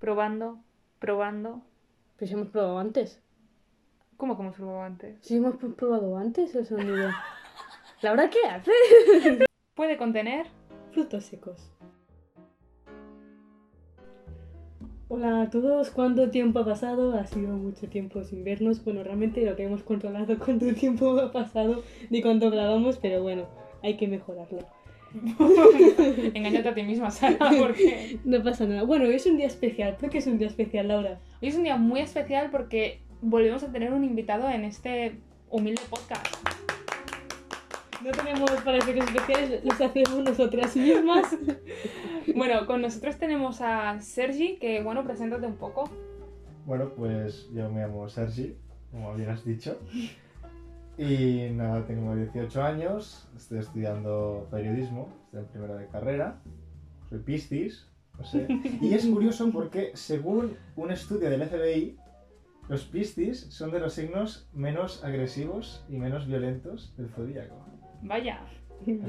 Probando, probando. Pero si hemos probado antes. ¿Cómo que hemos probado antes? Si hemos pr- probado antes el sonido. ¿Laura qué hace? Puede contener. Frutos secos. Hola a todos, ¿cuánto tiempo ha pasado? Ha sido mucho tiempo sin vernos. Bueno, realmente no tenemos controlado cuánto tiempo ha pasado ni cuánto grabamos, pero bueno, hay que mejorarlo. Engáñate a ti misma, Sara, porque No pasa nada. Bueno, hoy es un día especial. ¿Por qué es un día especial, Laura? hoy es un día muy especial porque volvemos a tener un invitado en este humilde podcast. No tenemos para efectos especiales, los hacemos nosotras mismas. Bueno, con nosotros tenemos a Sergi, que bueno, preséntate un poco. Bueno, pues yo me llamo Sergi, como bien has dicho. Y nada, tengo 18 años, estoy estudiando periodismo, estoy en primero de carrera, soy piscis, no sé. Y es curioso porque según un estudio del FBI, los piscis son de los signos menos agresivos y menos violentos del zodíaco. Vaya.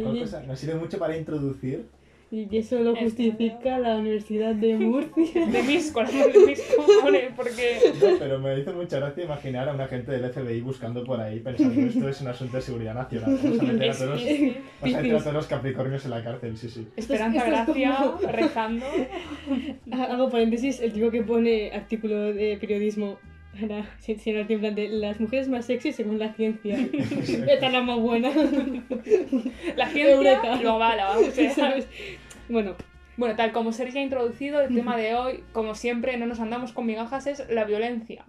Cosa, me sirve mucho para introducir. Y eso lo justifica la Universidad de Murcia. De mis corazones, de mis cojones, porque No, pero me hizo mucha gracia imaginar a un agente del FBI buscando por ahí pensando esto es un asunto de seguridad nacional. Vamos a meter a todos los, es- vamos a meter a todos los capricornios en la cárcel, sí, sí. Esperanza Gracia como- rezando. Hago paréntesis, el tipo que pone artículo de periodismo para sin sin arte, en plan de las mujeres más sexy según la ciencia. Esta es la más buena. La ciencia lo avala, o sea. Bueno, Bueno, tal como Sergi ha introducido, el tema de hoy, como siempre, no nos andamos con migajas, es la violencia.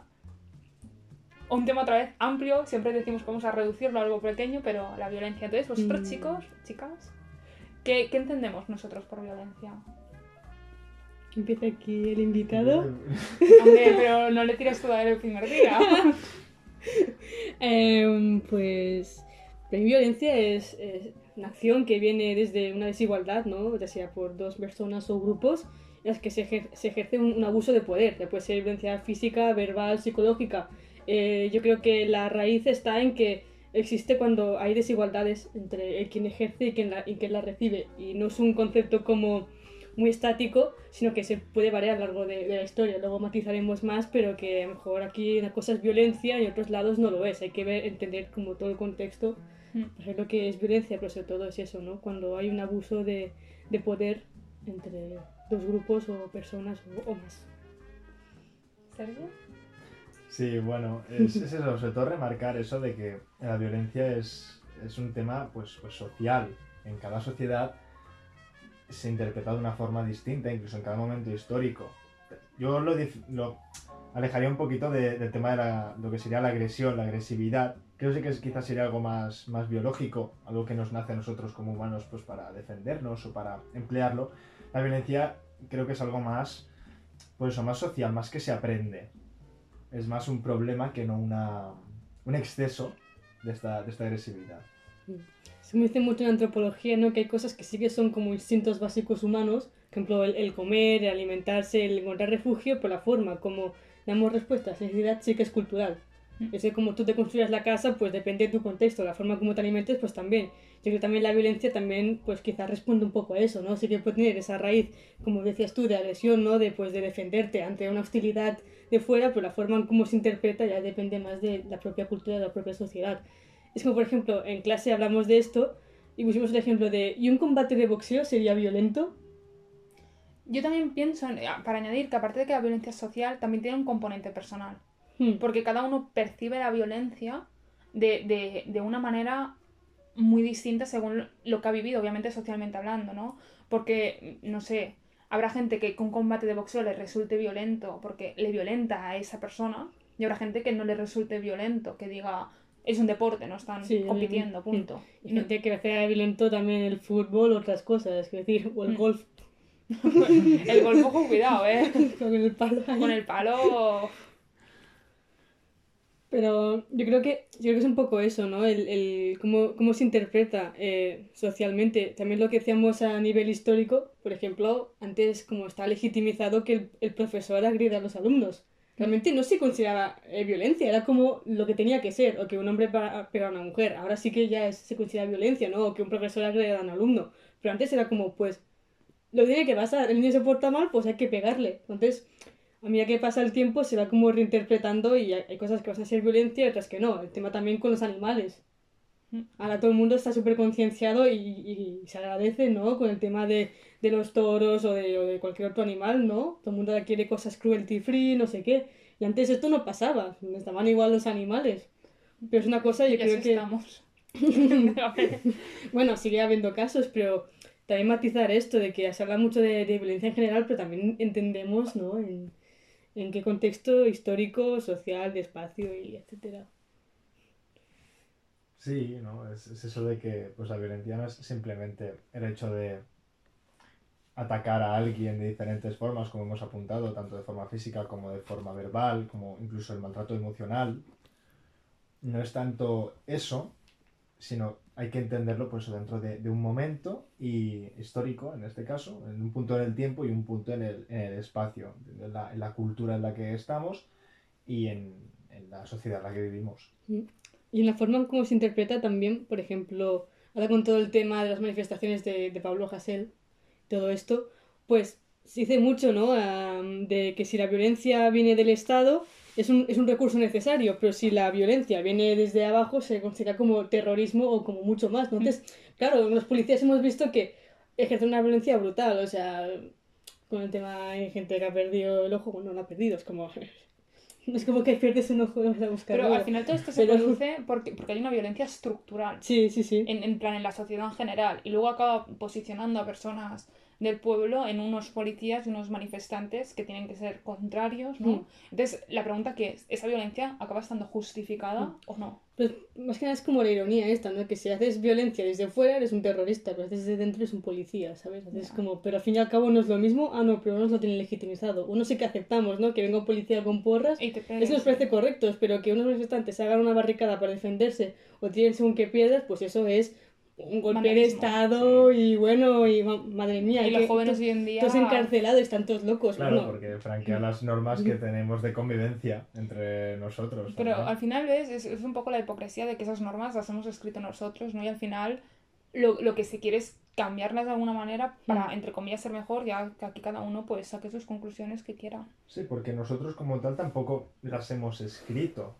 Un tema otra vez amplio, siempre decimos que vamos a reducirlo a algo pequeño, pero la violencia. Entonces, vosotros Mm. chicos, chicas, ¿qué, qué entendemos nosotros por violencia? empieza aquí el invitado. Hombre, pero no le tires todo a él el primer día. Em, pues la violencia es, es una acción que viene desde una desigualdad, ¿no? ya sea por dos personas o grupos, en las que se, se ejerce un, un abuso de poder, ya puede ser violencia física, verbal, psicológica. Eh, yo creo que la raíz está en que existe cuando hay desigualdades entre el quien ejerce y quien la, y quien la recibe, y no es un concepto como muy estático, sino que se puede variar a lo largo de, de la historia. Luego matizaremos más, pero que a lo mejor aquí una cosa es violencia y en otros lados no lo es. Hay que ver, entender como todo el contexto Para saber lo que es violencia, pero sobre todo es eso, ¿no? Cuando hay un abuso de, de poder entre dos grupos o personas o, o más. ¿Sergio? Sí, bueno, es, es eso, sobre todo remarcar eso de que la violencia es, es un tema pues, pues social. En cada sociedad se interpreta de una forma distinta, incluso en cada momento histórico. Yo lo, lo alejaría un poquito de- del tema de la- lo que sería la agresión, la agresividad. Creo que quizás sería algo más, más biológico, algo que nos nace a nosotros como humanos pues, para defendernos o para emplearlo. La violencia creo que es algo más, pues más social, más que se aprende es más un problema que no una, un exceso de esta, de esta agresividad. Se me dice mucho en antropología, ¿no? Que hay cosas que sí que son como instintos básicos humanos, por ejemplo, el, el comer, el alimentarse, el encontrar refugio, pero la forma como damos respuesta a esa necesidad sí que es cultural. Mm. Es que como tú te construyas la casa, pues depende de tu contexto, la forma como te alimentes, pues también. Yo creo que también la violencia también, pues quizás responde un poco a eso, ¿no? Sí que puede tener esa raíz, como decías tú, de agresión, ¿no? De, pues, de defenderte ante una hostilidad de fuera, pero la forma en cómo se interpreta ya depende más de la propia cultura, de la propia sociedad. Es como, por ejemplo, en clase hablamos de esto y pusimos el ejemplo de, ¿y un combate de boxeo sería violento? Yo también pienso, en- para añadir, que aparte de que la violencia social, también tiene un componente personal. Hmm. porque cada uno percibe la violencia de, de- de una manera muy distinta según lo que ha vivido, obviamente socialmente hablando, ¿no? Porque, no sé, habrá gente que con combate de boxeo le resulte violento porque le violenta a esa persona y habrá gente que no le resulte violento, que diga, es un deporte, no están Sí, compitiendo, punto. Y gente que hace violento también el fútbol, otras cosas, es decir, o el Mm. golf El golf, ojo, cuidado, ¿eh? con el palo. Con el palo... Pero yo creo que yo creo que es un poco eso, ¿no? El, el cómo, cómo se interpreta eh, socialmente. También lo que decíamos a nivel histórico, por ejemplo, antes como está legitimizado que el, el profesor agrida a los alumnos. Realmente no se consideraba eh, violencia, era como lo que tenía que ser, o que un hombre pega a una mujer. Ahora sí que ya es- se considera violencia, ¿no? O que un profesor agreda a un alumno. Pero antes era como, pues, lo tiene que pasar. El niño se porta mal, pues hay que pegarle. Entonces, a medida que pasa el tiempo, se va como reinterpretando y hay, cosas que van a ser violencia y otras que no. El tema también con los animales. Mm. Ahora todo el mundo está súper concienciado y, y se agradece, ¿no? Con el tema de, de los toros o de, o de cualquier otro animal, ¿no? Todo el mundo quiere cosas cruelty free, no sé qué. Y antes esto no pasaba, estaban igual los animales. Pero es una cosa, yo creo que... estamos. Bueno, sigue habiendo casos, pero también matizar esto de que se habla mucho de, de violencia en general, pero también entendemos, ¿no? En, en qué contexto histórico, social, de espacio y etcétera. Sí, ¿no? Es, es eso de que pues, la violencia no es simplemente el hecho de atacar a alguien de diferentes formas, como hemos apuntado, tanto de forma física como de forma verbal, como incluso el maltrato emocional. No es tanto eso, sino hay que entenderlo pues, dentro de, un momento y histórico, en este caso, en un punto en el tiempo y un punto en el, espacio, en la, cultura en la que estamos y en, la sociedad en la que vivimos. Y en la forma en cómo se interpreta también, por ejemplo, ahora con todo el tema de las manifestaciones de, de Pablo Hasél, todo esto, pues se dice mucho, ¿no? Am, de que si la violencia viene del Estado es un, es un recurso necesario, pero si la violencia viene desde abajo se considera como terrorismo o como mucho más, ¿no? Entonces, claro, los policías hemos visto que ejercen una violencia brutal, o sea, con el tema hay gente que ha perdido el ojo, bueno, no ha perdido, es como... Es como que pierdes un ojo a buscar Pero al final todo esto se Pero- produce porque, porque hay una violencia estructural. Sí, sí, sí. en, en plan en la sociedad en general y luego acaba posicionando a personas del pueblo en unos policías y unos manifestantes que tienen que ser contrarios, ¿no? Mm. Entonces, la pregunta que es, ¿esa violencia acaba estando justificada Mm. o no? Pues más que nada es como la ironía esta, ¿no? Que si haces violencia desde fuera eres un terrorista, pero haces desde dentro eres un policía, ¿sabes? Haces Ya. como, pero al fin y al cabo no es lo mismo, ah, no, pero no nos lo tienen legitimizado. Uno sí que aceptamos, ¿no? Que venga un policía con porras, eso nos parece correcto, pero que unos manifestantes hagan una barricada para defenderse o tiren según que piedras, pues eso es un golpe de Estado y bueno, y ma- madre mía, Y los jóvenes hoy en día... todos encarcelados, están todos locos. Claro, bueno, porque franquea las normas que tenemos de convivencia entre nosotros. Pero al final ves, es, es un poco la hipocresía de que esas normas las hemos escrito nosotros, ¿no? Y al final lo, lo que se quiere es cambiarlas de alguna manera para, Mm. entre comillas, ser mejor, ya que aquí cada uno pues saque sus conclusiones que quiera. Sí, porque nosotros como tal tampoco las hemos escrito.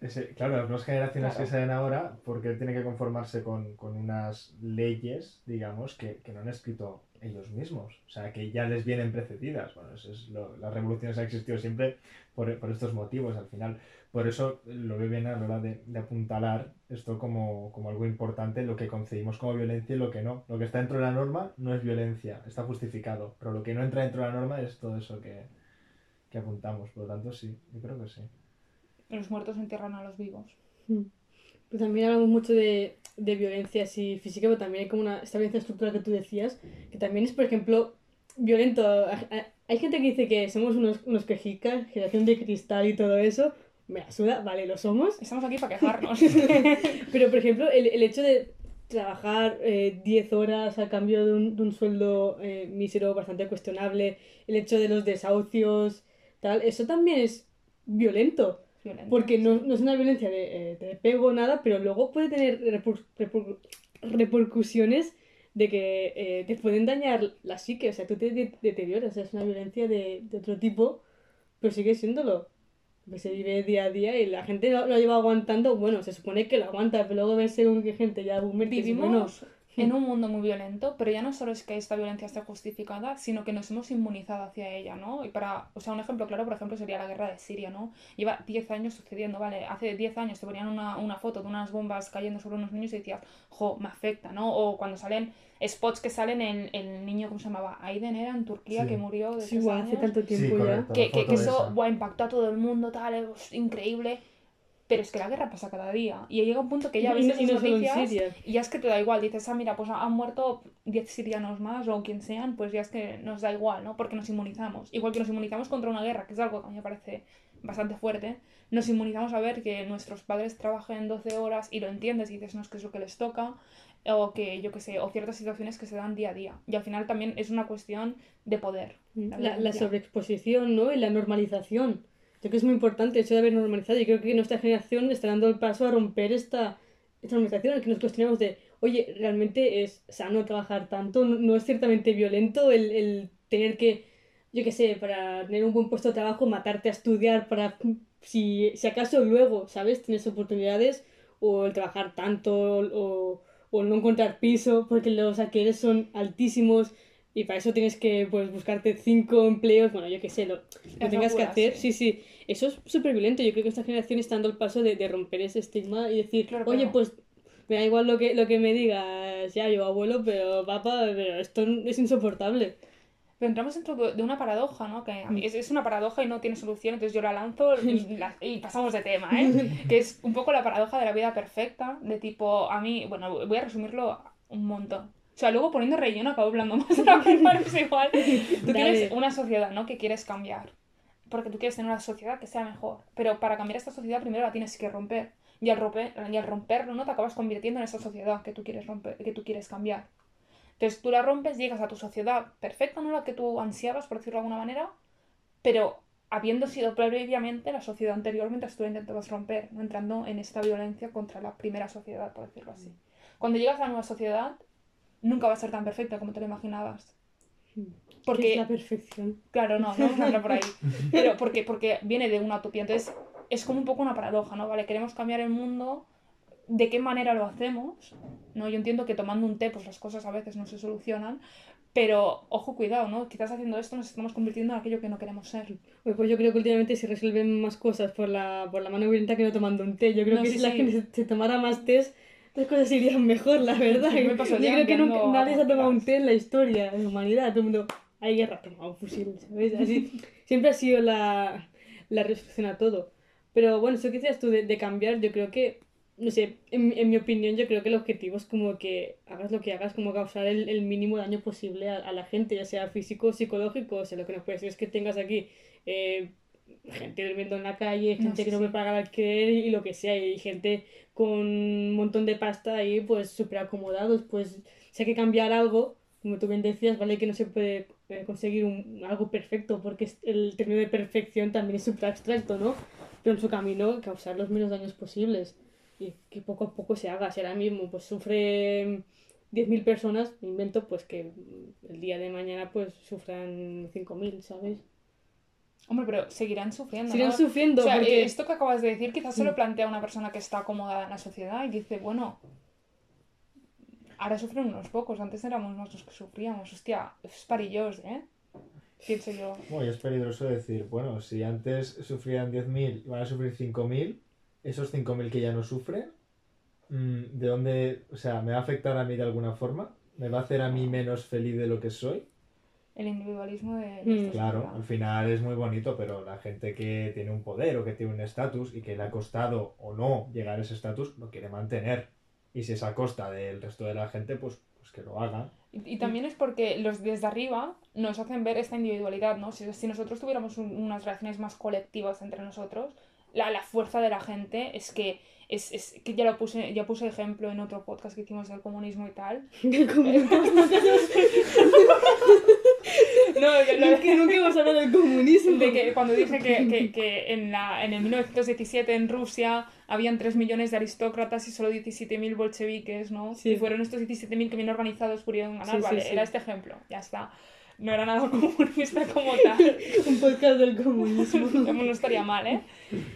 Ese- claro, las nuevas generaciones Claro. que salen ahora, porque tienen que conformarse con, con unas leyes, digamos, que, que no han escrito ellos mismos. O sea, que ya les vienen precedidas. Bueno, eso es lo- las revoluciones han existido siempre por, por estos motivos al final. Por eso lo veo bien a la hora de, de apuntalar esto como, como algo importante, lo que concebimos como violencia y lo que no. Lo que está dentro de la norma no es violencia, está justificado. Pero lo que no entra dentro de la norma es todo eso que, que apuntamos. Por lo tanto, sí, yo creo que sí. Los muertos entierran a los vivos. Pues también hablamos mucho de, de violencia así física, pero también hay como una, esta violencia estructural que tú decías, que también es, por ejemplo, violento. Hay gente que dice que somos unos, unos quejicas, generación de cristal y todo eso. Me la suda, vale, lo somos. Estamos aquí para quejarnos. Pero, por ejemplo, el, el hecho de trabajar eh, 10 horas a cambio de un, de un sueldo eh, mísero bastante cuestionable, el hecho de los desahucios, tal, eso también es violento. Violento. Porque no, no es una violencia de, eh, de pego o nada, pero luego puede tener repercusiones de que eh, te pueden dañar la psique, o sea, tú te de- deterioras, o sea, es una violencia de, de otro tipo, pero sigue siéndolo. Que se vive día a día y la gente lo, lo lleva aguantando, bueno, se supone que lo aguanta, pero luego ves según qué gente ya boomer bueno, Vivimos en un mundo muy violento, pero ya no solo es que esta violencia esté justificada, sino que nos hemos inmunizado hacia ella, ¿no? Y para, o sea, un ejemplo claro, por ejemplo, sería la guerra de Siria, ¿no? Lleva 10 años sucediendo, ¿vale? Hace 10 años te ponían una, una foto de unas bombas cayendo sobre unos niños y decías, jo, me afecta, ¿no? O cuando salen spots que salen en el niño, ¿cómo se llamaba? Aiden era en Turquía, Sí. que murió de sí, igual hace tanto Sí, tiempo ya. correcto. que, la que, eso impactó a todo el mundo, tal, es increíble. Pero es que la guerra pasa cada día. Y llega un punto que ya ves esas noticias y ya es que te da igual. Dices, ah, mira, pues han muerto 10 sirianos más o quien sean, pues ya es que nos da igual, ¿no? Porque nos inmunizamos. Igual que nos inmunizamos contra una guerra, que es algo que a mí me parece bastante fuerte. Nos inmunizamos a ver que nuestros padres trabajen 12 horas y lo entiendes y dices, no, es que es lo que les toca. O que, yo qué sé, o ciertas situaciones que se dan día a día. Y al final también es una cuestión de poder. La, la violencia. sobreexposición, ¿no? Y la normalización. Yo creo que es muy importante el hecho de haber normalizado. Y creo que nuestra generación está dando el paso a romper esta, esta normalización, en que nos cuestionamos de, oye, realmente es sano trabajar tanto, no, es ciertamente violento el, el tener que, yo qué sé, para tener un buen puesto de trabajo, matarte a estudiar para, si, si acaso luego, ¿sabes? Tienes oportunidades, o el trabajar tanto, o, o no encontrar piso, porque los alquileres son altísimos. Y para eso tienes que pues, buscarte cinco empleos, bueno, yo qué sé, lo, lo tengas que hacer. Sí, sí. Eso es súper violento. Yo creo que esta generación está dando el paso de, de romper ese estigma y decir, Claro, oye, pues me da igual lo que, lo que me digas, ya yo abuelo, pero papá, pero esto es insoportable. Pero entramos dentro de una paradoja, ¿no? Que a mí es, es una paradoja y no tiene solución, entonces yo la lanzo y, la- y pasamos de tema, ¿eh? Que es un poco la paradoja de la vida perfecta, de tipo, a mí, bueno, voy a resumirlo un montón. O sea, luego poniendo relleno acabo hablando más de pero es igual. Tú tienes Dale. una sociedad, ¿no? Que quieres cambiar. Porque tú quieres tener una sociedad que sea mejor. Pero para cambiar esta sociedad primero la tienes que romper. Y al, romper, y al romperlo, ¿no? Te acabas convirtiendo en esa sociedad que tú quieres romper, que tú quieres cambiar. Entonces tú la rompes, llegas a tu sociedad perfecta, ¿no? La que tú ansiabas, por decirlo de alguna manera, pero habiendo sido previamente la sociedad anterior mientras tú la intentabas romper, entrando en esta violencia contra la primera sociedad, por decirlo así. Cuando llegas a la nueva sociedad, nunca va a ser tan perfecta como te lo imaginabas. ¿Qué Porque es la perfección? Claro, no, no vamos a entrar por ahí. Pero porque, porque viene de una utopía. Entonces, es como un poco una paradoja, ¿no? Vale, queremos cambiar el mundo. ¿De qué manera lo hacemos? ¿No? Yo entiendo que tomando un té, pues las cosas a veces no se solucionan. Pero, ojo, cuidado, ¿no? Quizás haciendo esto nos estamos convirtiendo en aquello que no queremos ser. Pues, pues yo creo que últimamente se resuelven más cosas por la, por la mano violenta que no tomando un té. Yo creo No, que sí, si la sí. gente se, tomara más tés, las cosas irían mejor, la verdad. Sí, me yo creo que nunca, nadie se ha tomado un té en la historia de la humanidad. Todo el mundo, hay guerra, toma un fusil, ¿sabes? Así, siempre ha sido la, la resolución a todo. Pero bueno, eso que decías tú de, de cambiar, yo creo que, no sé, en, en mi opinión, yo creo que el objetivo es como que hagas lo que hagas, como causar el, el mínimo daño posible a, a la gente, ya sea físico o psicológico. O sea, lo que no puede ser es que tengas aquí eh, gente durmiendo en la calle, No, gente sí, que no puede pagar alquiler y, y lo que sea, y gente con un montón de pasta ahí, pues súper acomodados. Pues si hay que cambiar algo, como tú bien decías, vale que no se puede conseguir un, algo perfecto, porque el término de perfección también es súper abstracto, ¿no? Pero en su camino, causar los menos daños posibles y que poco a poco se haga. Si ahora mismo pues sufren 10.000 personas, me invento pues que el día de mañana pues sufran 5.000, ¿sabes? Hombre, pero seguirán sufriendo. Siguen ¿no? sufriendo O sea, porque... eh, esto que acabas de decir quizás se lo Mm. plantea una persona que está acomodada en la sociedad y dice, bueno, ahora sufren unos pocos, antes éramos más los que sufríamos. Hostia, es parillos, ¿eh? Pienso yo. Bueno, es peligroso decir, bueno, si antes sufrían 10.000 y van a sufrir 5.000, esos 5.000 que ya no sufren, mm, ¿de dónde, o sea, me va a afectar a mí de alguna forma? ¿Me va a hacer a mí menos feliz de lo que soy? El individualismo de... Mm. Claro, al final es muy bonito, pero la gente que tiene un poder o que tiene un estatus y que le ha costado o no llegar a ese estatus, lo quiere mantener. Y si es a costa del resto de la gente, pues, pues que lo haga. Y, también es porque los desde arriba nos hacen ver esta individualidad, ¿no? Si, nosotros tuviéramos un- unas relaciones más colectivas entre nosotros, la, la fuerza de la gente es que es, es que ya lo puse, ya puse ejemplo en otro podcast que hicimos del comunismo y tal. Como- No, que lo- Es que nunca hemos hablado del comunismo. de que cuando dije que, que, que en, la, en el 1917 en Rusia habían 3 millones de aristócratas y solo 17.000 bolcheviques, ¿no? Sí. Y fueron estos 17.000 que bien organizados pudieron ganar, Sí, vale, sí. era este ejemplo, ya está. No era nada comunista como tal. Un podcast del comunismo. no estaría mal, ¿eh?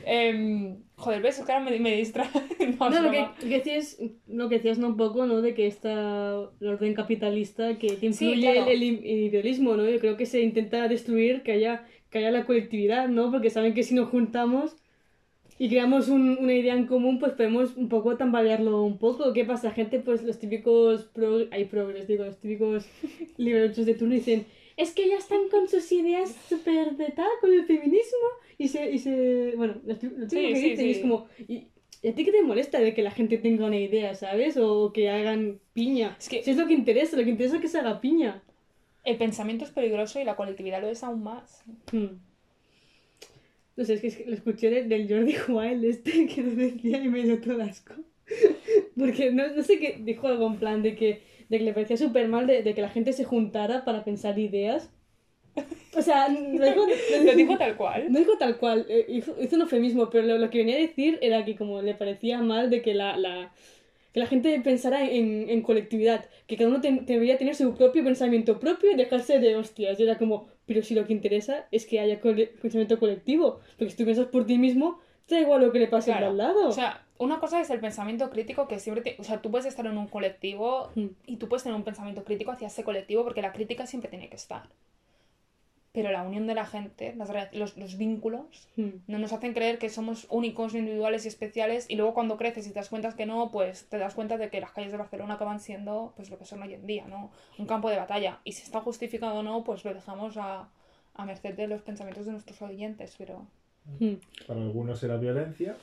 Em, joder, ves, es que ahora me, me distrae. No, No, lo que, lo que decías, lo que decías ¿no? un poco, ¿no? De que está el orden capitalista que, que Sí, influye claro. el, el individualismo, ¿no? Yo creo que se intenta destruir que haya, que haya la colectividad, ¿no? Porque saben que si nos juntamos y creamos un- una idea en común, pues podemos un poco tambalearlo un poco. ¿Qué pasa? Gente, pues los típicos pro, hay progres, digo, los típicos liberales de turno dicen es que ya están con sus ideas súper de tal, con el feminismo, y se, y se bueno, lo tí- lo típico Sí, que sí, dicen y es sí. como, ¿y, y a ti qué te molesta de que la gente tenga una idea, ¿sabes? O que hagan piña. Es que- Si es lo que interesa, lo que interesa es que se haga piña. El pensamiento es peligroso y la colectividad lo es aún más. Hmm. No sé, es que, es que lo escuché de- del Jordi Wild este que lo decía y me dio todo asco. Porque no, no sé qué dijo algo en plan de que, de que le parecía súper mal de, de que la gente se juntara para pensar ideas. O sea, lo dijo, Lo dijo tal cual. no dijo tal cual, eh, hizo, hizo un eufemismo, pero lo, lo que venía a decir era que como le parecía mal de que la, la que la gente pensara en, en colectividad, que cada uno te- debería tener su propio pensamiento propio y dejarse de hostias. Y era como, pero si lo que interesa es que haya cole- pensamiento colectivo, porque si tú piensas por ti mismo, te da igual lo que le pase Claro. al lado. O sea, una cosa es el pensamiento crítico que siempre te... O sea, tú puedes estar en un colectivo Mm. y tú puedes tener un pensamiento crítico hacia ese colectivo porque la crítica siempre tiene que estar. Pero la unión de la gente, las los, los vínculos, Mm. no nos hacen creer que somos únicos, individuales y especiales y luego cuando creces y te das cuenta que no, pues te das cuenta de que las calles de Barcelona acaban siendo pues lo que son hoy en día, ¿no? Un campo de batalla. Y si está justificado o no, pues lo dejamos a, a merced de los pensamientos de nuestros oyentes, pero... Mm. Para algunos será violencia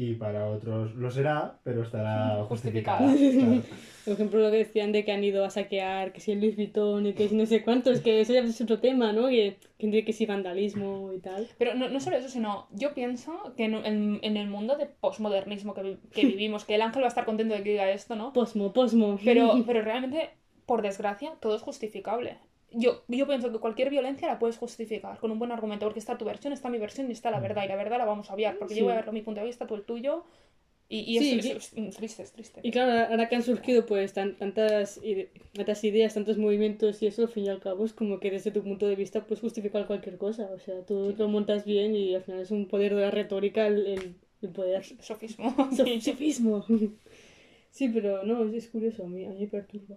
y para otros lo será, pero estará Justificada. Claro. Por ejemplo, lo que decían de que han ido a saquear, que si el Louis Vuitton y que si no sé cuántos, que eso ya es otro tema, ¿no? Que, que que si vandalismo y tal. Pero no, no solo eso, sino yo pienso que en, en- en el mundo de posmodernismo que, que vivimos, que el ángel va a estar contento de que diga esto, ¿no? Posmo, posmo. Pero, pero realmente, por desgracia, todo es justificable. Yo, yo pienso que cualquier violencia la puedes justificar con un buen argumento, porque está tu versión, está mi versión y está la verdad, y la verdad la vamos a obviar, porque Sí. yo voy a ver mi punto de vista, tú el tuyo, y, y Sí, es, sí. es- es triste, es triste. Y claro, ahora que han surgido pues tan- tantas, ide- tantas ideas, tantos movimientos y eso, al fin y al cabo es como que desde tu punto de vista puedes justificar cualquier cosa. O sea, tú lo montas bien y al final es un poder de la retórica el, el, el poder. Sofismo. Sof- Sofismo. Sí, pero no, es, es curioso, a mí, a mí me perturba.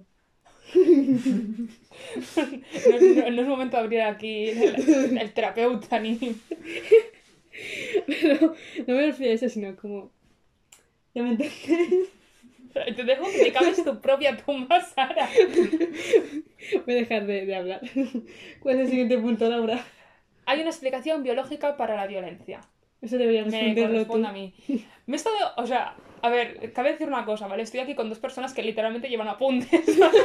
No, no- no es momento de abrir aquí el, el terapeuta ni... Pero no me refiero a eso, sino como... Ya me entiendes. Te dejo que te cabes tu propia tumba, Sara. Voy a dejar de, de hablar. ¿Cuál es el siguiente punto, Laura? Hay una explicación biológica para la violencia. Eso debería Me responderlo tú. corresponde a mí. Me he estado, o sea, a ver, cabe decir una cosa, ¿vale? Estoy aquí con dos personas que literalmente llevan apuntes. ¿vale?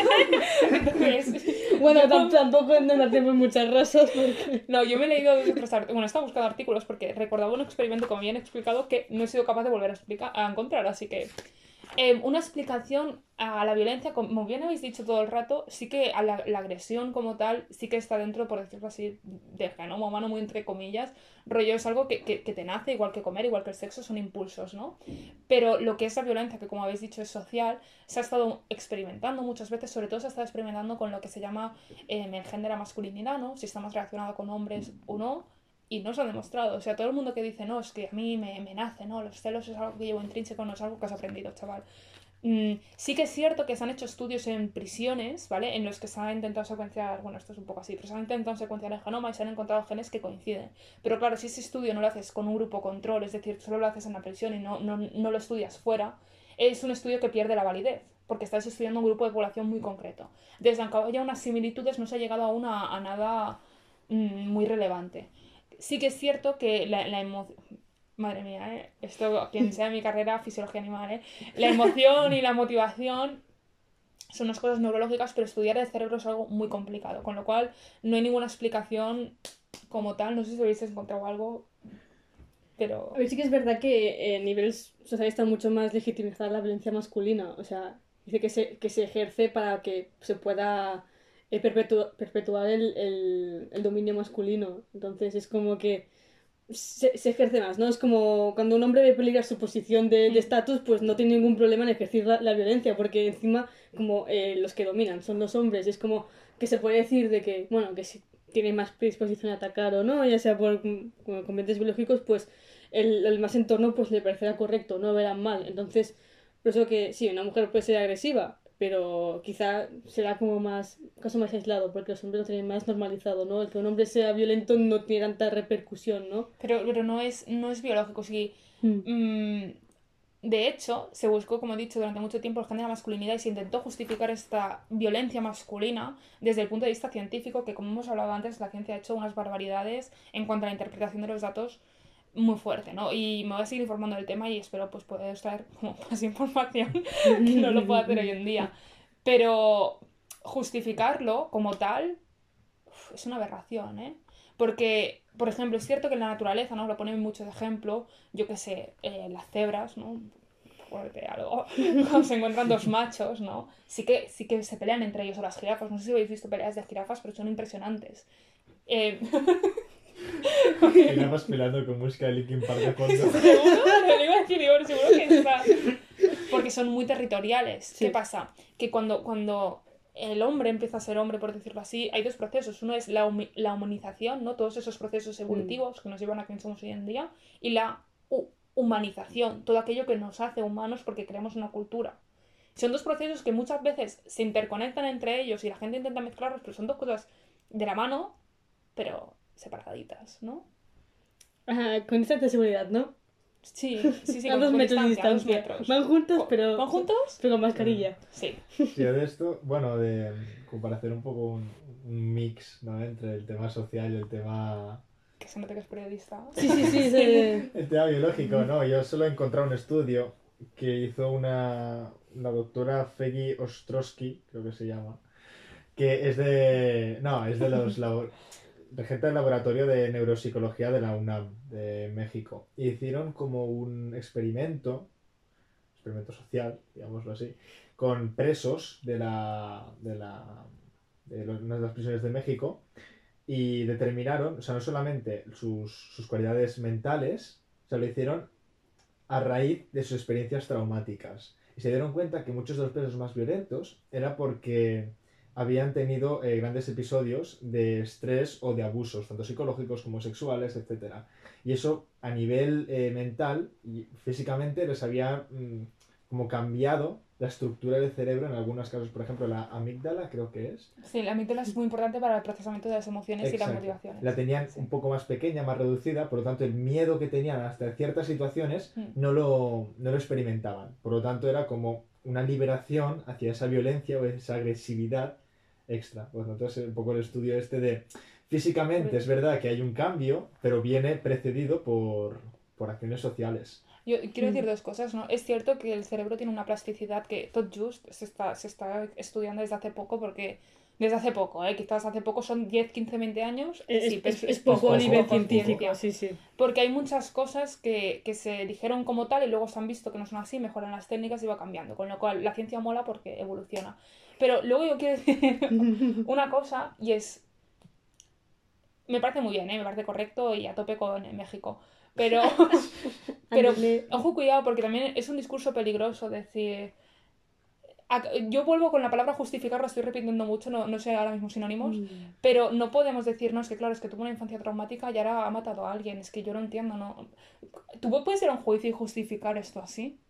Entonces, Bueno, yo tam- tampoco nos hacemos muchas rosas porque... no, yo me he leído. Bueno, estaba buscando artículos porque recordaba un experimento que me habían explicado que no he sido capaz de volver a, explicar, a encontrar, así que. Eh, una explicación a la violencia, como bien habéis dicho todo el rato, sí que a la, agresión como tal, sí que está dentro, por decirlo así, del genoma humano, muy entre comillas. Rollo es algo que, que, te nace, igual que comer, igual que el sexo, son impulsos, ¿no? Pero lo que es la violencia, que como habéis dicho es social, se ha estado experimentando muchas veces, sobre todo se ha estado experimentando con lo que se llama eh, el género masculinidad, ¿no? Si está más relacionado con hombres o no, y no se ha demostrado. O sea, todo el mundo que dice, no, es que a mí me, me nace, ¿no? Los celos es algo que llevo intrínseco, no es algo que has aprendido, chaval. Mm, sí que es cierto que se han hecho estudios en prisiones, ¿vale? En los que se ha intentado secuenciar, bueno, esto es un poco así, pero se han intentado secuenciar el genoma y se han encontrado genes que coinciden. Pero claro, si ese estudio no lo haces con un grupo control, es decir, solo lo haces en la prisión y no, no, no lo estudias fuera, es un estudio que pierde la validez, porque estás estudiando un grupo de población muy concreto. Desde aunque haya unas similitudes, no se ha llegado aún a, a nada mm, muy relevante. Sí que es cierto que la, la emoción... Madre mía, ¿eh? esto, quien sea mi carrera, fisiología animal, ¿eh? La emoción y la motivación son unas cosas neurológicas, pero estudiar el cerebro es algo muy complicado, con lo cual no hay ninguna explicación como tal. No sé si habéis encontrado algo, pero... A ver, sí que es verdad que eh, a nivel social está mucho más legitimizada la violencia masculina. O sea, dice que se, que se ejerce para que se pueda eh, perpetu- perpetuar el, el, el dominio masculino. Entonces es como que se, se ejerce más, ¿no? Es como cuando un hombre ve peligrar su posición de de estatus, pues no tiene ningún problema en ejercer la, la violencia, porque encima como eh, los que dominan son los hombres, es como que se puede decir de que, bueno, que si tiene más predisposición a atacar o no, ya sea por mm, componentes biológicos, pues el, el más entorno pues le parecerá correcto, no verán mal. Entonces, por eso que sí, una mujer puede ser agresiva, pero quizá será como más, caso más aislado, porque los hombres lo tienen más normalizado, ¿no? El que un hombre sea violento no tiene tanta repercusión, ¿no? Pero, pero no, es, no es biológico, sí. Mm. Mm, de hecho, se buscó, como he dicho, durante mucho tiempo el género de la masculinidad y se intentó justificar esta violencia masculina desde el punto de vista científico, que como hemos hablado antes, la ciencia ha hecho unas barbaridades en cuanto a la interpretación de los datos muy fuerte, ¿no? Y me voy a seguir informando del tema y espero pues poder traer como más información que no lo puedo hacer hoy en día. Pero justificarlo como tal es una aberración, ¿eh? Porque, por ejemplo, es cierto que en la naturaleza, ¿no? Lo ponen mucho de ejemplo, yo que sé, eh, las cebras, ¿no? Decir algo, cuando se encuentran dos machos, ¿no? Sí que, sí que se pelean entre ellos, o las jirafas, no sé si habéis visto peleas de jirafas, pero son impresionantes. Eh, Y nada más pelando con música de Linkin Park de fondo. seguro, lo iba a decir, digo, seguro que está. Porque son muy territoriales. Sí. ¿Qué pasa? Que cuando, cuando el hombre empieza a ser hombre, por decirlo así, hay dos procesos. Uno es la, la humanización, ¿no? Todos esos procesos evolutivos que nos llevan a quien somos hoy en día. Y la hu- humanización, todo aquello que nos hace humanos porque creamos una cultura. Son dos procesos que muchas veces se interconectan entre ellos y la gente intenta mezclarlos, pero son dos cosas de la mano, pero separaditas, ¿no? Ajá, con distancia de seguridad, ¿no? Sí, sí, sí. a dos metros de distancia, metros. Van juntos, ¿Van- pero. ¿Van juntos? Pero con mascarilla. Sí. Sí, de esto, bueno, de, como para hacer un poco un, un mix, ¿no? Entre el tema social y el tema, Que se nota que es periodista. Sí, sí, sí. sí. el tema biológico, ¿no? Yo solo he encontrado un estudio que hizo una, una doctora Feggy Ostrowski, creo que se llama, que es de, no, es de los, labo- de gente del laboratorio de neuropsicología de la UNAM, de México. Y hicieron como un experimento, experimento social, digámoslo así, con presos de la, una de las prisiones de México y determinaron, o sea, no solamente sus, sus cualidades mentales, o sea, lo hicieron a raíz de sus experiencias traumáticas. Y se dieron cuenta que muchos de los presos más violentos era porque habían tenido eh, grandes episodios de estrés o de abusos, tanto psicológicos como sexuales, etc. Y eso a nivel eh, mental y físicamente les había mm, como cambiado la estructura del cerebro en algunos casos, por ejemplo, la amígdala creo que es, Sí, la amígdala es muy importante para el procesamiento de las emociones y las Exacto. motivaciones. la tenían Sí. un poco más pequeña, más reducida, por lo tanto el miedo que tenían hasta ciertas situaciones Mm. no lo, no lo experimentaban. Por lo tanto era como una liberación hacia esa violencia o esa agresividad extra. Por lo tanto es un poco el estudio este de físicamente es verdad que hay un cambio, pero viene precedido por, por acciones sociales. Yo quiero Mm. decir dos cosas, ¿no? Es cierto que el cerebro tiene una plasticidad que tot just se está, se está estudiando desde hace poco porque... Desde hace poco, ¿eh? Quizás hace poco son 10, 15, 20 años. Es, sí, pero es- es poco a nivel científico, sí, sí. Porque hay muchas cosas que, que se dijeron como tal y luego se han visto que no son así, mejoran las técnicas y va cambiando. Con lo cual la ciencia mola porque evoluciona. Pero luego yo quiero decir una cosa y es... Me parece muy bien, ¿eh? me parece correcto y a tope con México. Pero, pero ojo, cuidado, porque también es un discurso peligroso decir... Yo vuelvo con la palabra justificar, la estoy repitiendo mucho, no, no sé ahora mismo sinónimos, Mm. pero no podemos decirnos que, claro, es que tuvo una infancia traumática y ahora ha matado a alguien. Es que yo no entiendo, ¿no? ¿Tú puedes ir a un juicio y justificar esto así?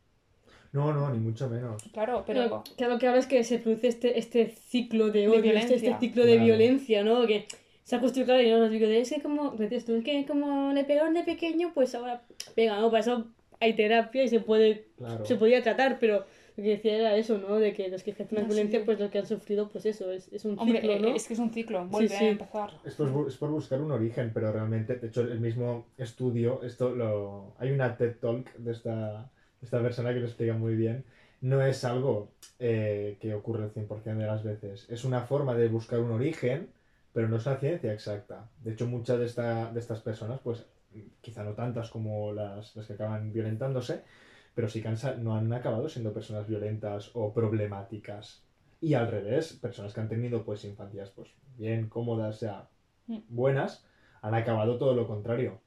No, no, ni mucho menos. Claro, pero... Claro, claro que ahora es que se produce este, este ciclo de odio, este, violencia. este ciclo de Claro. violencia, ¿no? Que se ha justificado y no nos digo de es que como, tú, es que como le pegaron de pequeño, pues ahora pega, ¿no? Para eso hay terapia y se puede, Claro. se podía tratar, pero lo que decía era eso, ¿no? De que los que ejercen la No, violencia, sí. pues los que han sufrido, pues eso, es, es un Hombre, ciclo, ¿no? es que es un ciclo, vuelve sí. a empezar. Es por, es por buscar un origen, pero realmente, de hecho, el mismo estudio, esto lo. Hay una TED Talk de esta, esta persona que lo explica muy bien. No es algo eh, que ocurre el 100% de las veces. Es una forma de buscar un origen, pero no es una ciencia exacta. De hecho, muchas de, esta, de estas personas, pues quizá no tantas como las, las que acaban violentándose, pero sí que han no han acabado siendo personas violentas o problemáticas. Y al revés, personas que han tenido pues infancias pues bien cómodas, o sea, Mm. buenas, han acabado todo lo contrario.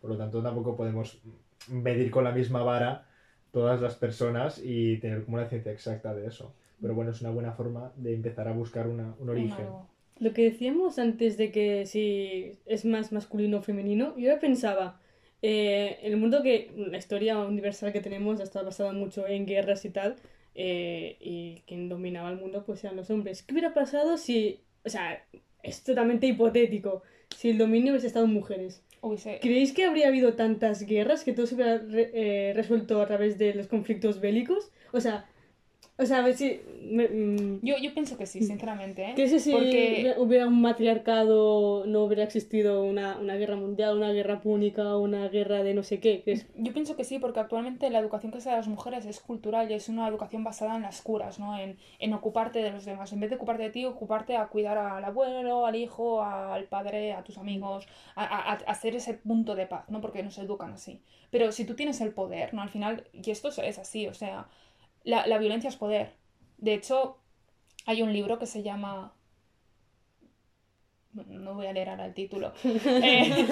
Por lo tanto, tampoco podemos medir con la misma vara todas las personas y tener como una ciencia exacta de eso. Pero bueno, es una buena forma de empezar a buscar una- un origen. Lo que decíamos antes de que si es más masculino o femenino, yo ahora pensaba, eh, el mundo que la historia universal que tenemos ha estado basada mucho en guerras y tal, eh, y quien dominaba el mundo pues eran los hombres. ¿Qué hubiera pasado si, o sea, es totalmente hipotético, si el dominio hubiese estado en mujeres? ¿Creéis que habría habido tantas guerras que todo se hubiera re- eh, resuelto a través de los conflictos bélicos? O sea, o sea, a ver si... me- mm, Yo, yo pienso que sí, sinceramente, ¿eh? que si Porque- hubiera un matriarcado, no hubiera existido una, una guerra mundial, una guerra púnica, una guerra de no sé qué. Que es, Yo pienso que sí, porque actualmente la educación que se da a las mujeres es cultural y es una educación basada en las curas, ¿no? En, en ocuparte de los demás. En vez de ocuparte de ti, ocuparte a cuidar al abuelo, al hijo, al padre, a tus amigos, a, a, a hacer ese punto de paz, ¿no? Porque nos educan así. Pero si tú tienes el poder, ¿no? Al final, y esto es- es así, o sea, la, la violencia es poder. De hecho, hay un libro que se llama... No- voy a leer ahora el título. Eh,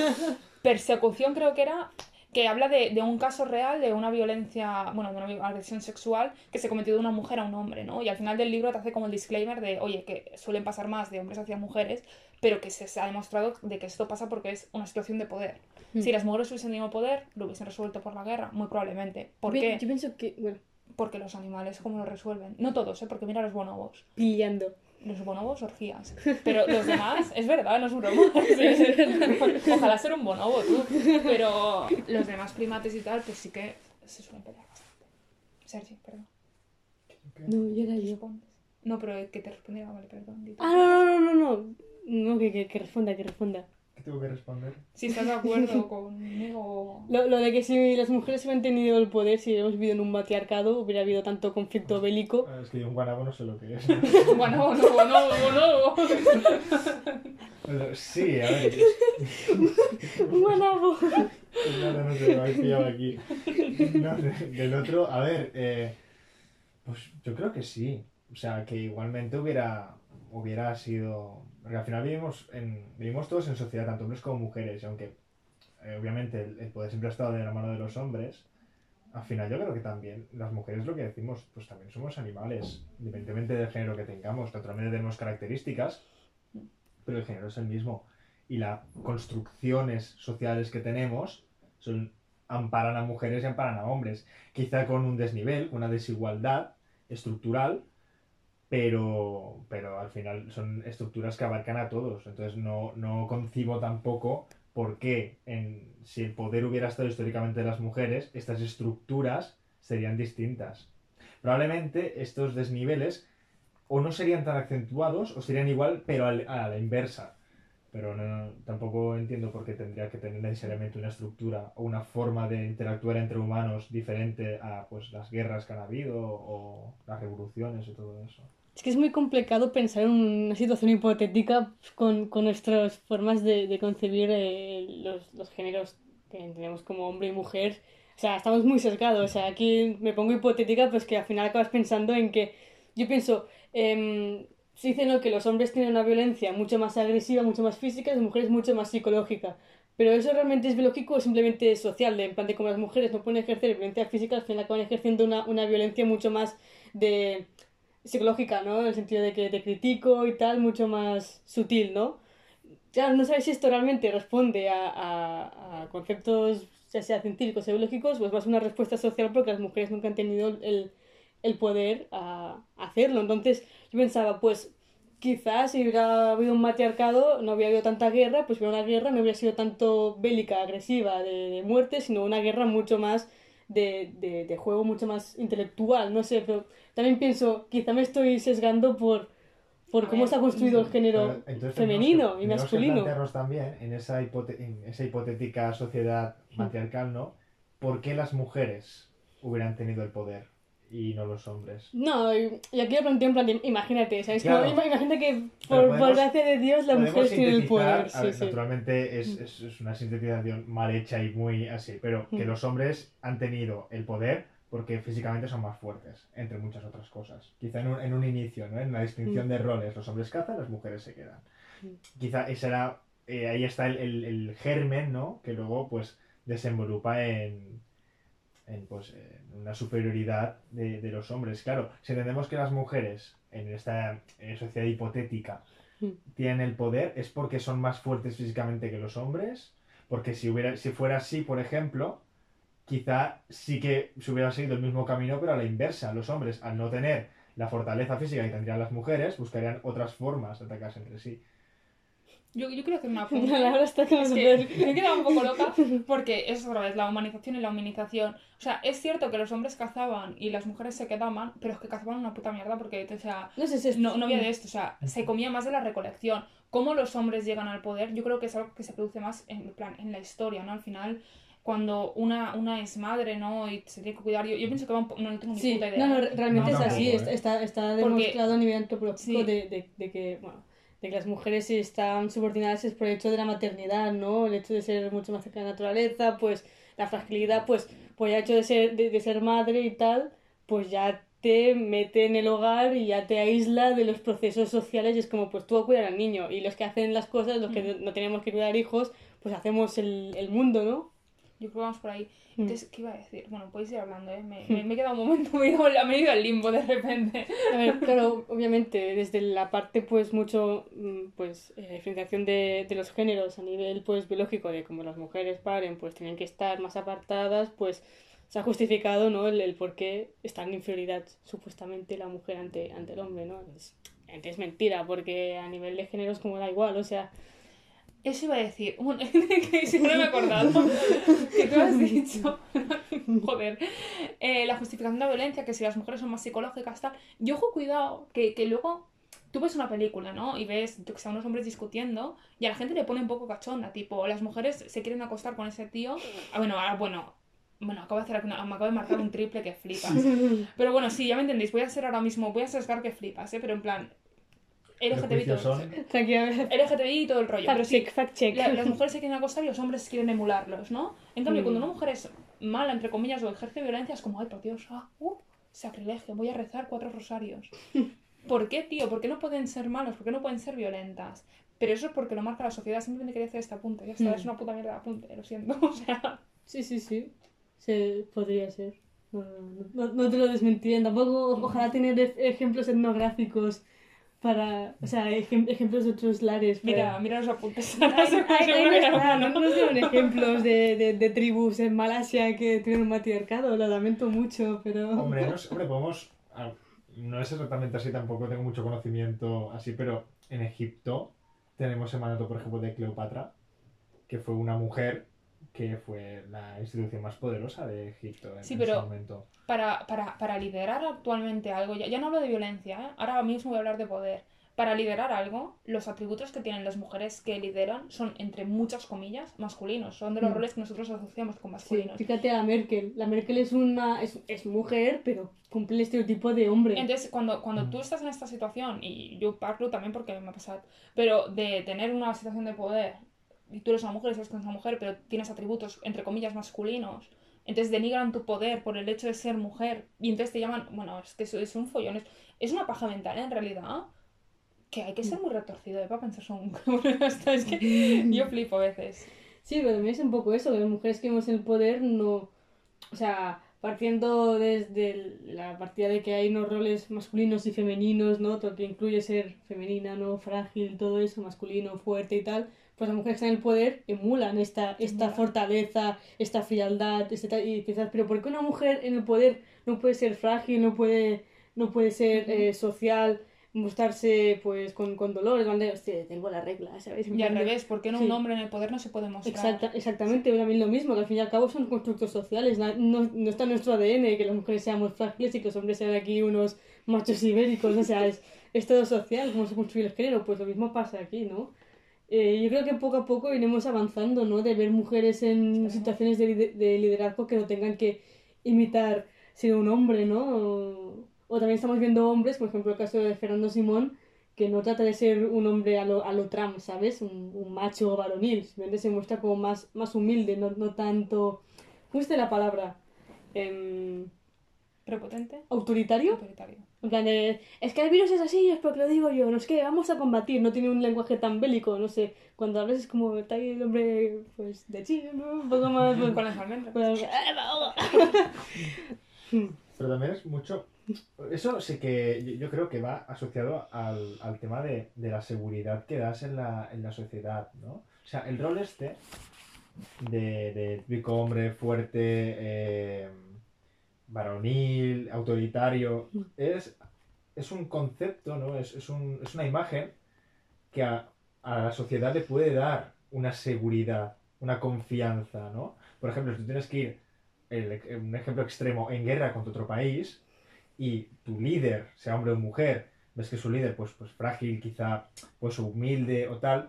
persecución creo que era que habla de, de, un caso real de una violencia, bueno, de una agresión sexual que se cometió de una mujer a un hombre, ¿no? Y al final del libro te hace como el disclaimer de, oye, que suelen pasar más de hombres hacia mujeres, pero que se, se ha demostrado de que esto pasa porque es una situación de poder. Mm. Si las mujeres hubiesen tenido poder, lo hubiesen resuelto por la guerra, muy probablemente. ¿Por Yo- qué? Yo pienso que, bueno, Porque los animales, ¿cómo lo resuelven? No todos, ¿eh? Porque mira los bonobos. pillando. Los bonobos, orgías. Pero los demás, es verdad, no es broma. Sí, sí. Ojalá ser un bonobo, tú. Pero los demás primates y tal, pues sí que se suelen pelear bastante. Sergi, perdón. No, yo era yo. Respondes. No, pero que te respondiera, vale, perdón. Ah, no, no, no, no, no. No, que, que, que responda, que responda. ¿Qué tengo que responder? Si estás de acuerdo conmigo. Lo, lo de que si las mujeres hubieran tenido el poder, si hubiéramos vivido en un matriarcado, hubiera habido tanto conflicto bélico. Ah, Es que yo un guanabo no sé lo que es. Bueno, no, no, no. Pero sí, a ver. ¡Un guanabo! Nada, no sé, me habéis pillado aquí. No, de- del otro, a ver, eh, pues yo creo que sí. O sea, que igualmente hubiera, hubiera sido. Porque al final vivimos, vivimos todos en sociedad, tanto hombres como mujeres, y aunque eh, obviamente el, el poder siempre ha estado de la mano de los hombres, al final yo creo que también las mujeres lo que decimos, pues también somos animales, independientemente del género que tengamos, naturalmente tenemos características, pero el género es el mismo. Y las construcciones sociales que tenemos son, amparan a mujeres y amparan a hombres. Quizá con un desnivel, una desigualdad estructural, pero, pero al final son estructuras que abarcan a todos. Entonces no, no concibo tampoco por qué, en, si el poder hubiera estado históricamente de las mujeres, estas estructuras serían distintas. Probablemente estos desniveles o no serían tan acentuados o serían igual, pero a la inversa. Pero no, tampoco entiendo por qué tendría que tener necesariamente una estructura o una forma de interactuar entre humanos diferente a pues, las guerras que han habido o las revoluciones y todo eso. Es que es muy complicado pensar en una situación hipotética con, con nuestras formas de, concebir eh, los, los géneros que tenemos como hombre y mujer. O sea, estamos muy sesgados. O sea, aquí me pongo hipotética, pues que al final acabas pensando en que. Yo pienso, em, se dice que los hombres tienen una violencia mucho más agresiva, mucho más física, y las mujeres mucho más psicológica. Pero eso realmente es biológico o simplemente es social, de, en plan de como las mujeres no pueden ejercer violencia física, al final acaban ejerciendo una, una violencia mucho más de psicológica, ¿no? En el sentido de que te critico y tal, mucho más sutil, ¿no? Claro, no sabes si esto realmente responde a, a- conceptos, ya sea científicos o biológicos, pues ser una respuesta social porque las mujeres nunca han tenido el, el poder a, hacerlo. Entonces yo pensaba, pues quizás si hubiera habido un matriarcado, no hubiera habido tanta guerra, pues hubiera una guerra, no hubiera sido tanto bélica, agresiva, de, de muerte, sino una guerra mucho más de, de, de juego, mucho más intelectual, no sé, pero también pienso, quizá me estoy sesgando por, por cómo está construido el género entonces, femenino que- y masculino. también en esa, en esa hipotética sociedad matriarcal, ¿no? ¿Por qué las mujeres hubieran tenido el poder y no los hombres? No, y, y aquí lo planteo en plan imagínate, ¿sabes? Claro. Como, ima- imagínate que por, por podemos- gracia de Dios las Podemos mujeres tienen el poder. a ver, sí. naturalmente es, es- es una sintetización mal hecha y muy así, pero que Mm. los hombres han tenido el poder porque físicamente son más fuertes, entre muchas otras cosas. Quizá en un, en un inicio, ¿no? en la distinción Mm. de roles, los hombres cazan, las mujeres se quedan. Mm. Quizá ese era, eh, ahí está el, el- el germen, ¿no? Que luego pues desenvolupa en, en pues, en una superioridad de, de los hombres. Claro, si entendemos que las mujeres en esta eh, sociedad hipotética Mm. tienen el poder, es porque son más fuertes físicamente que los hombres. Porque si, hubiera, si fuera así, por ejemplo, quizá sí que se hubiera seguido el mismo camino, pero a la inversa. Los hombres, al no tener la fortaleza física que tendrían las mujeres, buscarían otras formas de atacarse entre sí. Yo, yo quiero hacer una La apunte. Laura está como Es que me he quedado un poco loca porque es otra vez la humanización y la humanización. O sea, es cierto que los hombres cazaban y las mujeres se quedaban, pero es que cazaban una puta mierda porque, o sea, No sé si es... no, no había de esto. O sea, se comía más de la recolección. Cómo los hombres llegan al poder, yo creo que es algo que se produce más en, plan, en la historia, ¿no? Al final, cuando una, una es madre, ¿no? Y se tiene que cuidar, yo, yo pienso que va un po- no, no tengo ni Sí, puta idea. no, no, realmente No, es así, está, ¿eh? está, está Porque- demostrado a nivel antropológico Sí. de, de, de que, bueno, de que las mujeres están subordinadas es por el hecho de la maternidad, ¿no? El hecho de ser mucho más cerca de la naturaleza, pues la fragilidad, pues, pues el hecho de ser, de, de ser madre y tal, pues ya te mete en el hogar y ya te aísla de los procesos sociales y es como, pues tú a cuidar al niño y los que hacen las cosas, los que no, no tenemos que cuidar hijos, pues hacemos el, el mundo, ¿no? Yo creo que vamos por ahí. Mm. Entonces, ¿qué iba a decir? Bueno, podéis ir hablando, ¿eh? Me, me, me he quedado un momento, me he ido, me he ido al limbo de repente. A ver, claro, obviamente, desde la parte, pues, mucho, mm, pues, eh, diferenciación de, de los géneros a nivel, pues, biológico, de cómo las mujeres paren, pues, tienen que estar más apartadas, pues, se ha justificado, ¿no? El, el por qué está en inferioridad, supuestamente, la mujer ante, ante el hombre, ¿no? Es, es mentira, porque a nivel de géneros como da igual, o sea, Eso iba a decir. Bueno, que si no me he acordado. que tú has dicho. Joder. Eh, la justificación de la violencia, que si las mujeres son más psicológicas, tal. Yo, ojo, cuidado, que, que luego tú ves una película, ¿no? Y ves yo que sé, a unos hombres discutiendo y a la gente le pone un poco cachonda. Tipo, las mujeres se quieren acostar con ese tío. Ah, bueno, ahora, bueno. Bueno, acabo de hacer me acabo de marcar un triple que flipas. Pero bueno, sí, ya me entendéis. Voy a ser ahora mismo, voy a sesgar que flipas, ¿eh? Pero en plan. LGTBI todo, son-. LGTBI y todo el rollo. Pero sí, check, fact check. la- las mujeres se quieren acostar y los hombres quieren emularlos, ¿no? En cambio, Mm. cuando una mujer es mala, entre comillas, o ejerce violencia, es como, ay, por Dios, ah, uh, sacrilegio, voy a rezar cuatro rosarios. ¿Por qué, tío? ¿Por qué no pueden ser malos? ¿Por qué no pueden ser violentas? Pero eso es porque lo marca la sociedad. Simplemente quería hacer este apunte. Ya está, Mm. es una puta mierda de apunte, lo siento. O sea, Sí, sí, sí. Se, podría ser. No, no, no, no te lo desmentiré. Tampoco, ojalá tener ej- ejemplos etnográficos para. O sea, ejem- ejemplos de otros lares. para- mira, mira los apuntes. No no nos dieron ejemplos de, de, de tribus en Malasia que tienen un matriarcado, lo lamento mucho, pero... Hombre, no sé, hombre, podemos. ah, No es exactamente así, tampoco tengo mucho conocimiento así, pero en Egipto tenemos el mandato, por ejemplo, de Cleopatra, que fue una mujer que fue la institución más poderosa de Egipto en, Sí, en pero- ese momento. para, para, para liderar actualmente algo, ya, ya no hablo de violencia, ¿eh? ahora mismo voy a hablar de poder. Para liderar algo, los atributos que tienen las mujeres que lideran son, entre muchas comillas, masculinos. Son de los Mm. roles que nosotros asociamos con Sí, masculinos. fíjate a la Merkel. La Merkel es una es, es mujer, pero cumple el estereotipo de hombre. Entonces, cuando, cuando Mm. tú estás en esta situación, y yo parlo también porque me ha pasado, pero de tener una situación de poder, y tú eres una mujer, sabes que eres una mujer, pero tienes atributos, entre comillas, masculinos, entonces denigran tu poder por el hecho de ser mujer, y entonces te llaman, bueno, es que eso es un follón, es, es una paja mental en realidad, que hay que ser muy retorcido ¿eh? para pensar son es que yo flipo a veces. Sí, pero también es un poco eso, que las mujeres que vemos el poder no... O sea, partiendo desde la partida de que hay unos roles masculinos y femeninos, ¿no? Todo que incluye ser femenina, ¿no? Frágil, todo eso, masculino, fuerte y tal, pues las mujeres que están en el poder emulan esta, esta fortaleza, esta frialdad, este y piensas, pero ¿por qué una mujer en el poder no puede ser frágil, no puede, no puede ser eh, social, mostrarse pues con, con dolores, ¿no? hostia, tengo la regla, ¿sabes? Y al revés, ¿por qué no Sí. un hombre en el poder no se puede mostrar? Exacta, exactamente, también lo mismo, que al fin y al cabo son constructos sociales, no, no está en nuestro ADN que las mujeres seamos frágiles y que los hombres sean aquí unos machos ibéricos, o sea, es, es todo social, como se construye el género, pues lo mismo pasa aquí, ¿no? Eh, yo creo que poco a poco iremos avanzando, ¿no? De ver mujeres en situaciones de, de liderazgo que no tengan que imitar ser un hombre, ¿no? O, o también estamos viendo hombres, por ejemplo el caso de Fernando Simón, que no trata de ser un hombre a lo, a lo Trump, ¿sabes? Un, un macho varonil, simplemente se muestra como más, más humilde, no, no tanto... ¿Cómo es la palabra? Em, ¿Prepotente? ¿Autoritario? Autoritario. En plan de, es que el virus es así, es porque lo digo yo, no es que vamos a combatir, no tiene un lenguaje tan bélico, no sé, cuando hablas es como, está ahí el hombre, pues, de chill, ¿no? Un poco más... pues, Con las almendras. pues, Pero también es mucho. Eso sí que yo- yo creo que va asociado al, al tema de, de la seguridad que das en la, en la sociedad, ¿no? O sea, el rol este de, de típico hombre fuerte, eh, varonil, autoritario, Mm. es, es un concepto, ¿no? Es, es, un- es una imagen que a, a la sociedad le puede dar una seguridad, una confianza, ¿no? Por ejemplo, si tú tienes que ir, el- un ejemplo extremo, en guerra contra otro país y tu líder, sea hombre o mujer, ves que su líder, pues, pues frágil, quizá, pues humilde o tal,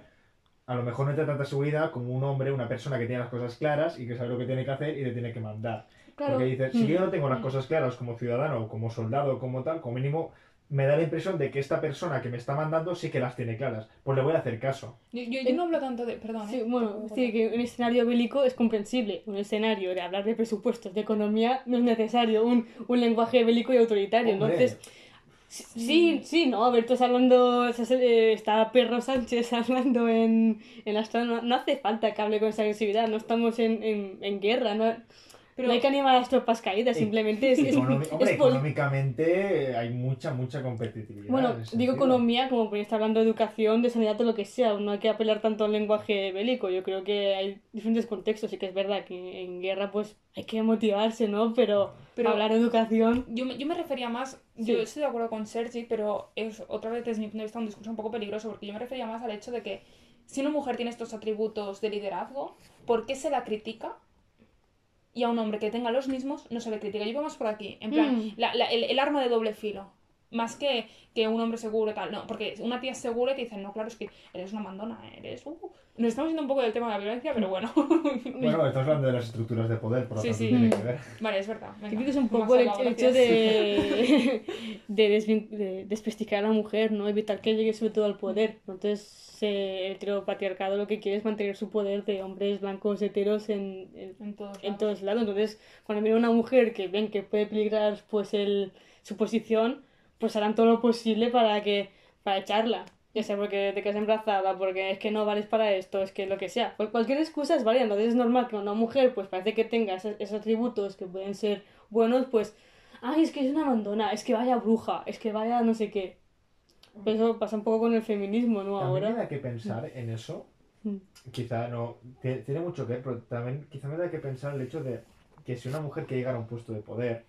a lo mejor no te da tanta seguridad como un hombre, una persona que tiene las cosas claras y que sabe lo que tiene que hacer y le tiene que mandar. Claro, Porque dices, si Mm. yo no tengo las cosas claras como ciudadano, o como soldado, o como tal, como mínimo me da la impresión de que esta persona que me está mandando sí que las tiene claras. Pues le voy a hacer caso. Yo, yo, yo no hablo tanto de. Perdón, Sí, ¿eh? bueno, sí, que un escenario bélico es comprensible. Un escenario de hablar de presupuestos, de economía, no es necesario un, un lenguaje bélico y autoritario. Hombre, Entonces, Sí, sí, no, a ver, tú estás hablando, eh, está Perro Sánchez hablando en, en la no, no hace falta que hable con esa agresividad, no estamos en, en, en guerra, no, Pero- no hay que animar a las tropas caídas, simplemente es, es, Economi- es hombre, económicamente hay mucha, mucha competitividad. Bueno, digo sentido. economía, como podría estar hablando de educación, de sanidad o lo que sea, no hay que apelar tanto al lenguaje bélico, yo creo que hay diferentes contextos, sí que es verdad que en guerra pues hay que motivarse, ¿no? Pero, Pero- hablar de educación... Yo, me- yo me refería más, Sí. yo estoy de acuerdo con Sergi, pero es otra vez desde mi punto de vista un discurso un poco peligroso, porque yo me refería más al hecho de que si una mujer tiene estos atributos de liderazgo, ¿por qué se la critica? Y a un hombre que tenga los mismos no se le critica. Yo voy más por aquí, en plan, Mm. la- la- el, el arma de doble filo. Más que, que un hombre seguro y tal, no, porque una tía es segura y te dicen, no, claro, es que eres una mandona, eres... uh". Nos estamos yendo un poco del tema de la violencia, pero bueno. Bueno, estamos hablando de las estructuras de poder, por lo Sí, tanto sí. tiene que ver. vale, es verdad. Yo venga, creo que es un poco el, hecho de, de, desvin- de desprestigiar a la mujer, ¿no? Evitar que llegue sobre todo al poder. Entonces, eh, el heteropatriarcado lo que quiere es mantener su poder de hombres blancos heteros en, en, En todos en lados. todos lados. Entonces, cuando viene una mujer que ven que puede peligrar pues el, su posición, pues harán todo lo posible para que para echarla. Ya sea porque te quedas embarazada, porque es que no vales para esto, es que lo que sea. Cual- cualquier excusa es válida. Entonces es normal que una mujer pues parece que tenga esos, esos atributos que pueden ser buenos, pues, ay, es que es una abandona, es que vaya bruja, es que vaya no sé qué. Pues eso pasa un poco con el feminismo, ¿no? También me Ahora. da que pensar en eso. Mm. Quizá no. tie- Tiene mucho que ver, pero también quizá me da que pensar el hecho de que si una mujer que llegara a un puesto de poder,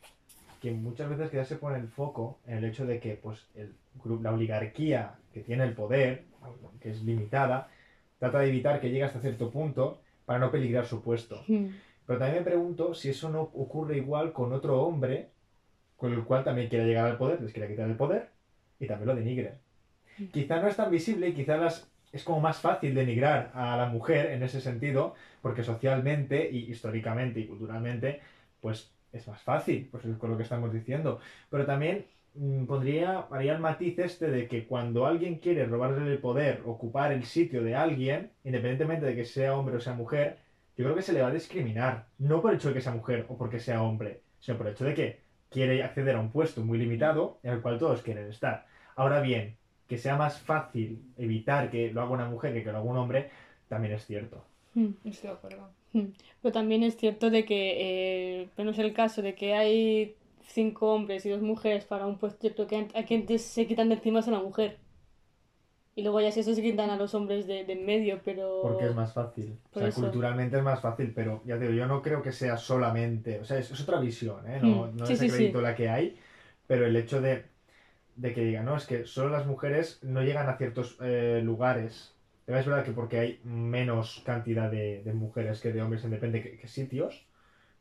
que muchas veces quizás se pone el foco en el hecho de que pues el la oligarquía que tiene el poder, que es limitada, trata de evitar que llegue hasta cierto punto para no peligrar su puesto. Mm. Pero también me pregunto si eso no ocurre igual con otro hombre con el cual también quiere llegar al poder, les quiere quitar el poder y también lo denigre. Quizá no es tan visible y quizá las, es como más fácil denigrar a la mujer en ese sentido, porque socialmente y históricamente y culturalmente, pues es más fácil, pues es con lo que estamos diciendo. Pero también mm, pondría, haría el matiz este de que cuando alguien quiere robarle el poder, ocupar el sitio de alguien, independientemente de que sea hombre o sea mujer, yo creo que se le va a discriminar. No por el hecho de que sea mujer o porque sea hombre, sino por el hecho de que quiere acceder a un puesto muy limitado en el cual todos quieren estar. Ahora bien, que sea más fácil evitar que lo haga una mujer que que lo haga un hombre, también es cierto. Mm. Estoy de acuerdo. Pero también es cierto de que, eh, pero no es el caso de que hay cinco hombres y dos mujeres para un puesto, yo creo que a quien te- se quitan de encima es a la mujer. Y luego ya si eso se quitan a los hombres de, de en medio, pero... Porque es más fácil. O Por sea, eso. culturalmente es más fácil, pero ya te digo, yo no creo que sea solamente. O sea, es, es otra visión, ¿eh? No, Mm, no sí, sí, desacredito la que hay, pero el hecho de, de que digan, no, es que solo las mujeres no llegan a ciertos eh, lugares. Es verdad que porque hay menos cantidad de, de mujeres que de hombres en depende que, que sitios,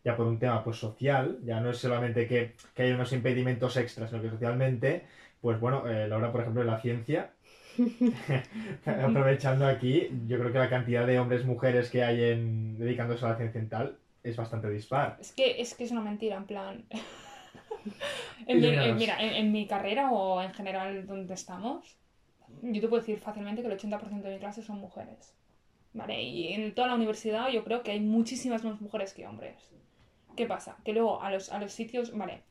ya por un tema pues social, ya no es solamente que, que hay unos impedimentos extras, sino que socialmente, pues bueno, eh, Laura, por ejemplo, en la ciencia, aprovechando aquí, yo creo que la cantidad de hombres mujeres que hay en dedicándose a la ciencia en tal es bastante dispar. Es que es, que es una mentira, en plan. en mi, en- mira, en, en mi carrera o en general donde estamos, yo te puedo decir fácilmente que el 80% de mi clase son mujeres. ¿Vale? Y en toda la universidad yo creo que hay muchísimas más mujeres que hombres. ¿Qué pasa? Que luego a los, a los sitios, vale,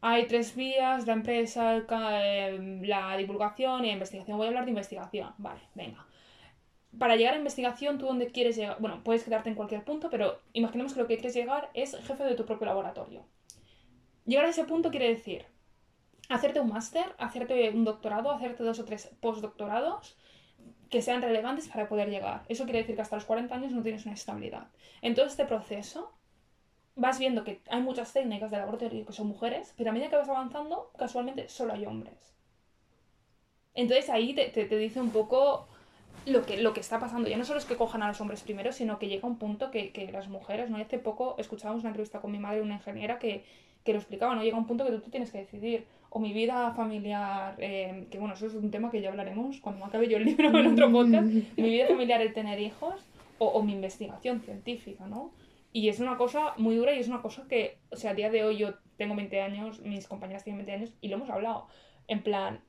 hay tres vías, la empresa, eh, la divulgación y la investigación. Voy a hablar de investigación, vale, venga. Para llegar a investigación, ¿tú dónde quieres llegar? Bueno, puedes quedarte en cualquier punto, pero imaginemos que lo que quieres llegar es jefe de tu propio laboratorio. Llegar a ese punto quiere decir hacerte un máster, hacerte un doctorado, hacerte dos o tres postdoctorados que sean relevantes para poder llegar. Eso quiere decir que hasta los 40 años no tienes una estabilidad. En todo este proceso vas viendo que hay muchas técnicas de laboratorio que son mujeres, pero a medida que vas avanzando, casualmente solo hay hombres. Entonces ahí te, te- dice un poco lo que, lo que está pasando. Ya no solo es que cojan a los hombres primero, sino que llega un punto que, que las mujeres, ¿no? Hace poco escuchábamos una entrevista con mi madre, una ingeniera, que, que lo explicaba, ¿no? Llega un punto que tú te tienes que decidir. O mi vida familiar, eh, que bueno, eso es un tema que ya hablaremos cuando acabe yo el libro en otro podcast. Mi vida familiar, el tener hijos, o, o mi investigación científica, ¿no? Y es una cosa muy dura y es una cosa que, o sea, a día de hoy yo tengo 20 años, mis compañeras tienen 20 años y lo hemos hablado. En plan,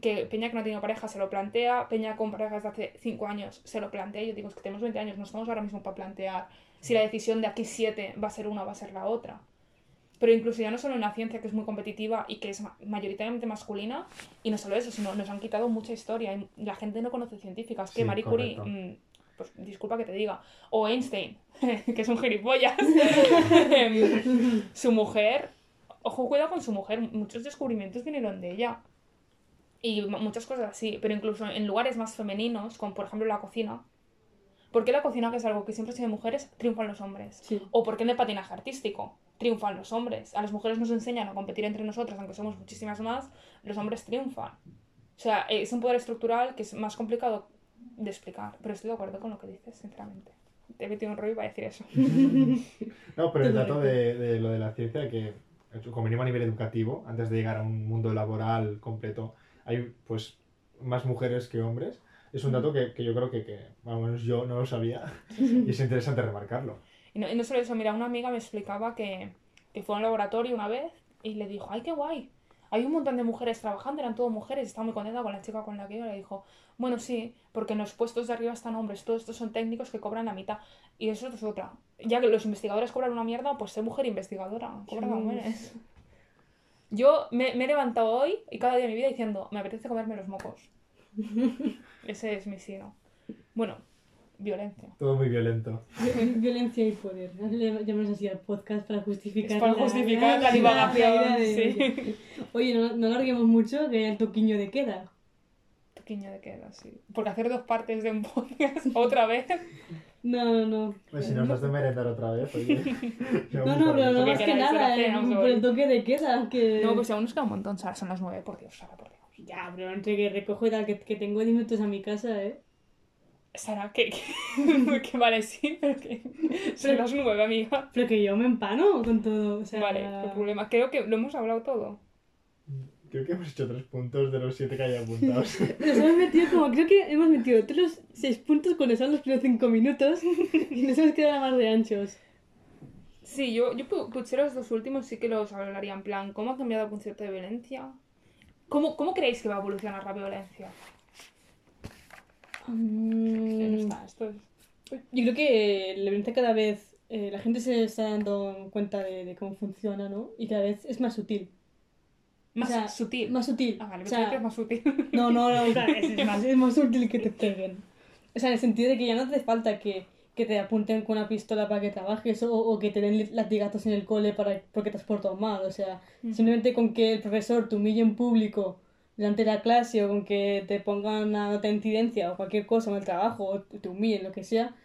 que Peña que no ha tenido pareja se lo plantea, Peña con pareja desde hace 5 años se lo plantea. y Yo digo, es que tenemos 20 años, no estamos ahora mismo para plantear si la decisión de aquí 7 va a ser una o va a ser la otra. Pero incluso ya no solo en la ciencia, que es muy competitiva y que es ma- mayoritariamente masculina, y no solo eso, sino nos han quitado mucha historia. y La gente no conoce científicas. Que Sí, Marie Curie, correcto. mm, pues disculpa que te diga, o Einstein, que es un gilipollas, su mujer, ojo, cuidado con su mujer, muchos descubrimientos vinieron de ella. Y mu- muchas cosas así, pero incluso en lugares más femeninos, como por ejemplo la cocina. ¿Por qué la cocina, que es algo que siempre ha sido de mujeres, triunfan los hombres? Sí. ¿O por qué en el patinaje artístico? Triunfan los hombres. A las mujeres nos enseñan a competir entre nosotras, aunque somos muchísimas más, los hombres triunfan. O sea, es un poder estructural que es más complicado de explicar, pero estoy de acuerdo con lo que dices, sinceramente. Te he metido un rollo para decir eso. No, pero el dato de, de lo de la ciencia, que como mínimo a nivel educativo, antes de llegar a un mundo laboral completo, hay pues más mujeres que hombres. Es un dato que, que yo creo que, que, al menos yo no lo sabía y es interesante remarcarlo. Y no, y no solo eso, mira, una amiga me explicaba que, que fue a un laboratorio una vez y le dijo, ¡ay, qué guay! Hay un montón de mujeres trabajando, eran todo mujeres, estaba muy contenta con la chica con la que iba. Le dijo, bueno, sí, porque en los puestos de arriba están hombres, todos estos son técnicos que cobran la mitad. Y eso es otra. Ya que los investigadores cobran una mierda, pues sé mujer investigadora, cobra Sí. millones. Yo me, me he levantado hoy y cada día de mi vida diciendo, me apetece comerme los mocos. Ese es mi signo. Bueno, violencia. Todo muy violento. Violencia y poder. Le llamamos así al podcast para justificar. Es para la- justificar la la divagación, idea de- sí. Oye, no, no alarguemos mucho, que hay el toquiño de queda. Toquiño de queda, sí. Porque hacer dos partes de un podcast otra vez. No, no, no. Pues si nos das de merendar otra vez, oye. No, no, pero no más que nada, eh, a por el toque de queda. Que... No, pues aún nos queda un montón. Sara, son las nueve, por Dios, Sara, por Dios. Ya, pero entre que recojo y tal, que, que tengo 10 minutos a mi casa, ¿eh? Sara, que, que, que vale, sí, pero que son las nueve, amiga. Pero que yo me empano con todo, o sea... Vale, qué problema. Creo que lo hemos hablado todo. Creo que hemos hecho tres puntos de los siete que hay apuntados. Nos hemos metido como, creo que hemos metido otros 6 puntos cuando son los primeros 5 minutos y nos hemos quedado más de anchos. Sí, yo, yo pu- potser los dos últimos sí que los hablaría en plan, ¿cómo ha cambiado el concepto de violencia? ¿Cómo, cómo creéis que va a evolucionar la violencia? No está, esto es... Yo creo que la violencia cada vez, eh, la gente se está dando cuenta de, de cómo funciona, ¿no? Y cada vez es más sutil. Más O sea, sutil. Más sutil. Ah, vale, O sea, que es más sutil. No, no, no, claro, es, es más, es más útil que te peguen. O sea, en el sentido de que ya no hace falta que, que te apunten con una pistola para que trabajes o, o que te den latigazos en el cole para, porque te has portado mal. O sea, simplemente con que el profesor te humille en público delante de la clase o con que te pongan una nota de incidencia o cualquier cosa en el trabajo o te humillen, lo que sea,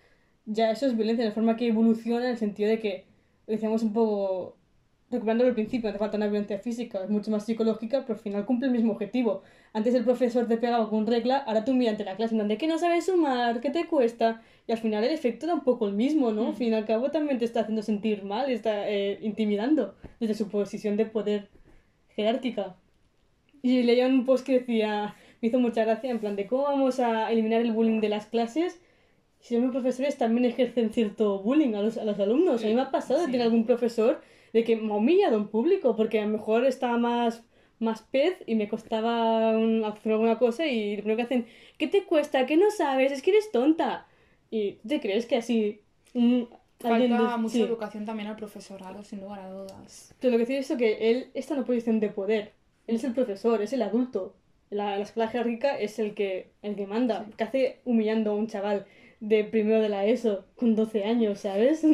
ya eso es violencia de forma que evoluciona en el sentido de que decíamos un poco recuperando el principio, hace falta una violencia física, es mucho más psicológica, pero al final cumple el mismo objetivo. Antes el profesor te pegaba con regla, ahora tú miras ante la clase, en plan de que no sabes sumar, ¿qué te cuesta? Y al final el efecto era un poco el mismo, ¿no? Al fin y al cabo también te está haciendo sentir mal, está eh, intimidando desde su posición de poder jerárquica. Y leía un post que decía, me hizo mucha gracia, en plan de cómo vamos a eliminar el bullying de las clases si los profesores también ejercen cierto bullying a los, a los alumnos. A mí me ha pasado de Sí. tener algún profesor de que me ha humillado en público porque a lo mejor estaba más, más pez y me costaba un- hacer alguna cosa y lo primero que hacen, ¿qué te cuesta? ¿Qué no sabes? Es que eres tonta. Y ¿tú te crees que así... mm, Falta mucha sí. educación también al profesorado, sin lugar a dudas. Pero lo que decir es que él está en una posición de poder. Él es el profesor, es el adulto. La, la escuela jerárquica es el que, el que manda. ¿Qué hace humillando a un chaval de primero de la ESO con 12 años, ¿sabes?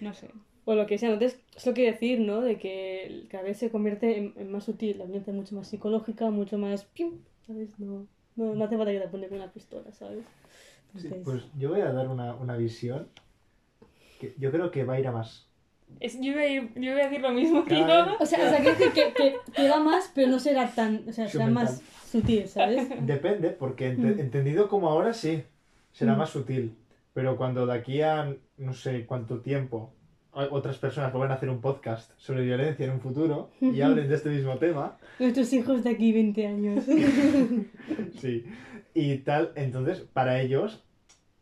No sé. o lo que sea. Entonces, es lo que decir, ¿no? De que cada vez se convierte en, en más sutil. La violencia es mucho más psicológica, mucho más... ¡pium! ¿Sabes? No, no, no hace falta que te apunte con una pistola, ¿sabes? Sí, Entonces, pues yo voy a dar una, una visión que yo creo que va a ir a más. Es- yo, iba a ir- yo iba a decir lo mismo que yo. O sea, o sea, quiero decir que, que, que va más, pero no será tan... O sea, será más sutil, ¿sabes? Depende, porque ente- Mm. entendido como ahora sí, será Mm. más sutil. Pero cuando de aquí a no sé cuánto tiempo otras personas vuelvan a hacer un podcast sobre violencia en un futuro y hablen de este mismo tema, Nuestros hijos de aquí 20 años. sí, y tal, entonces para ellos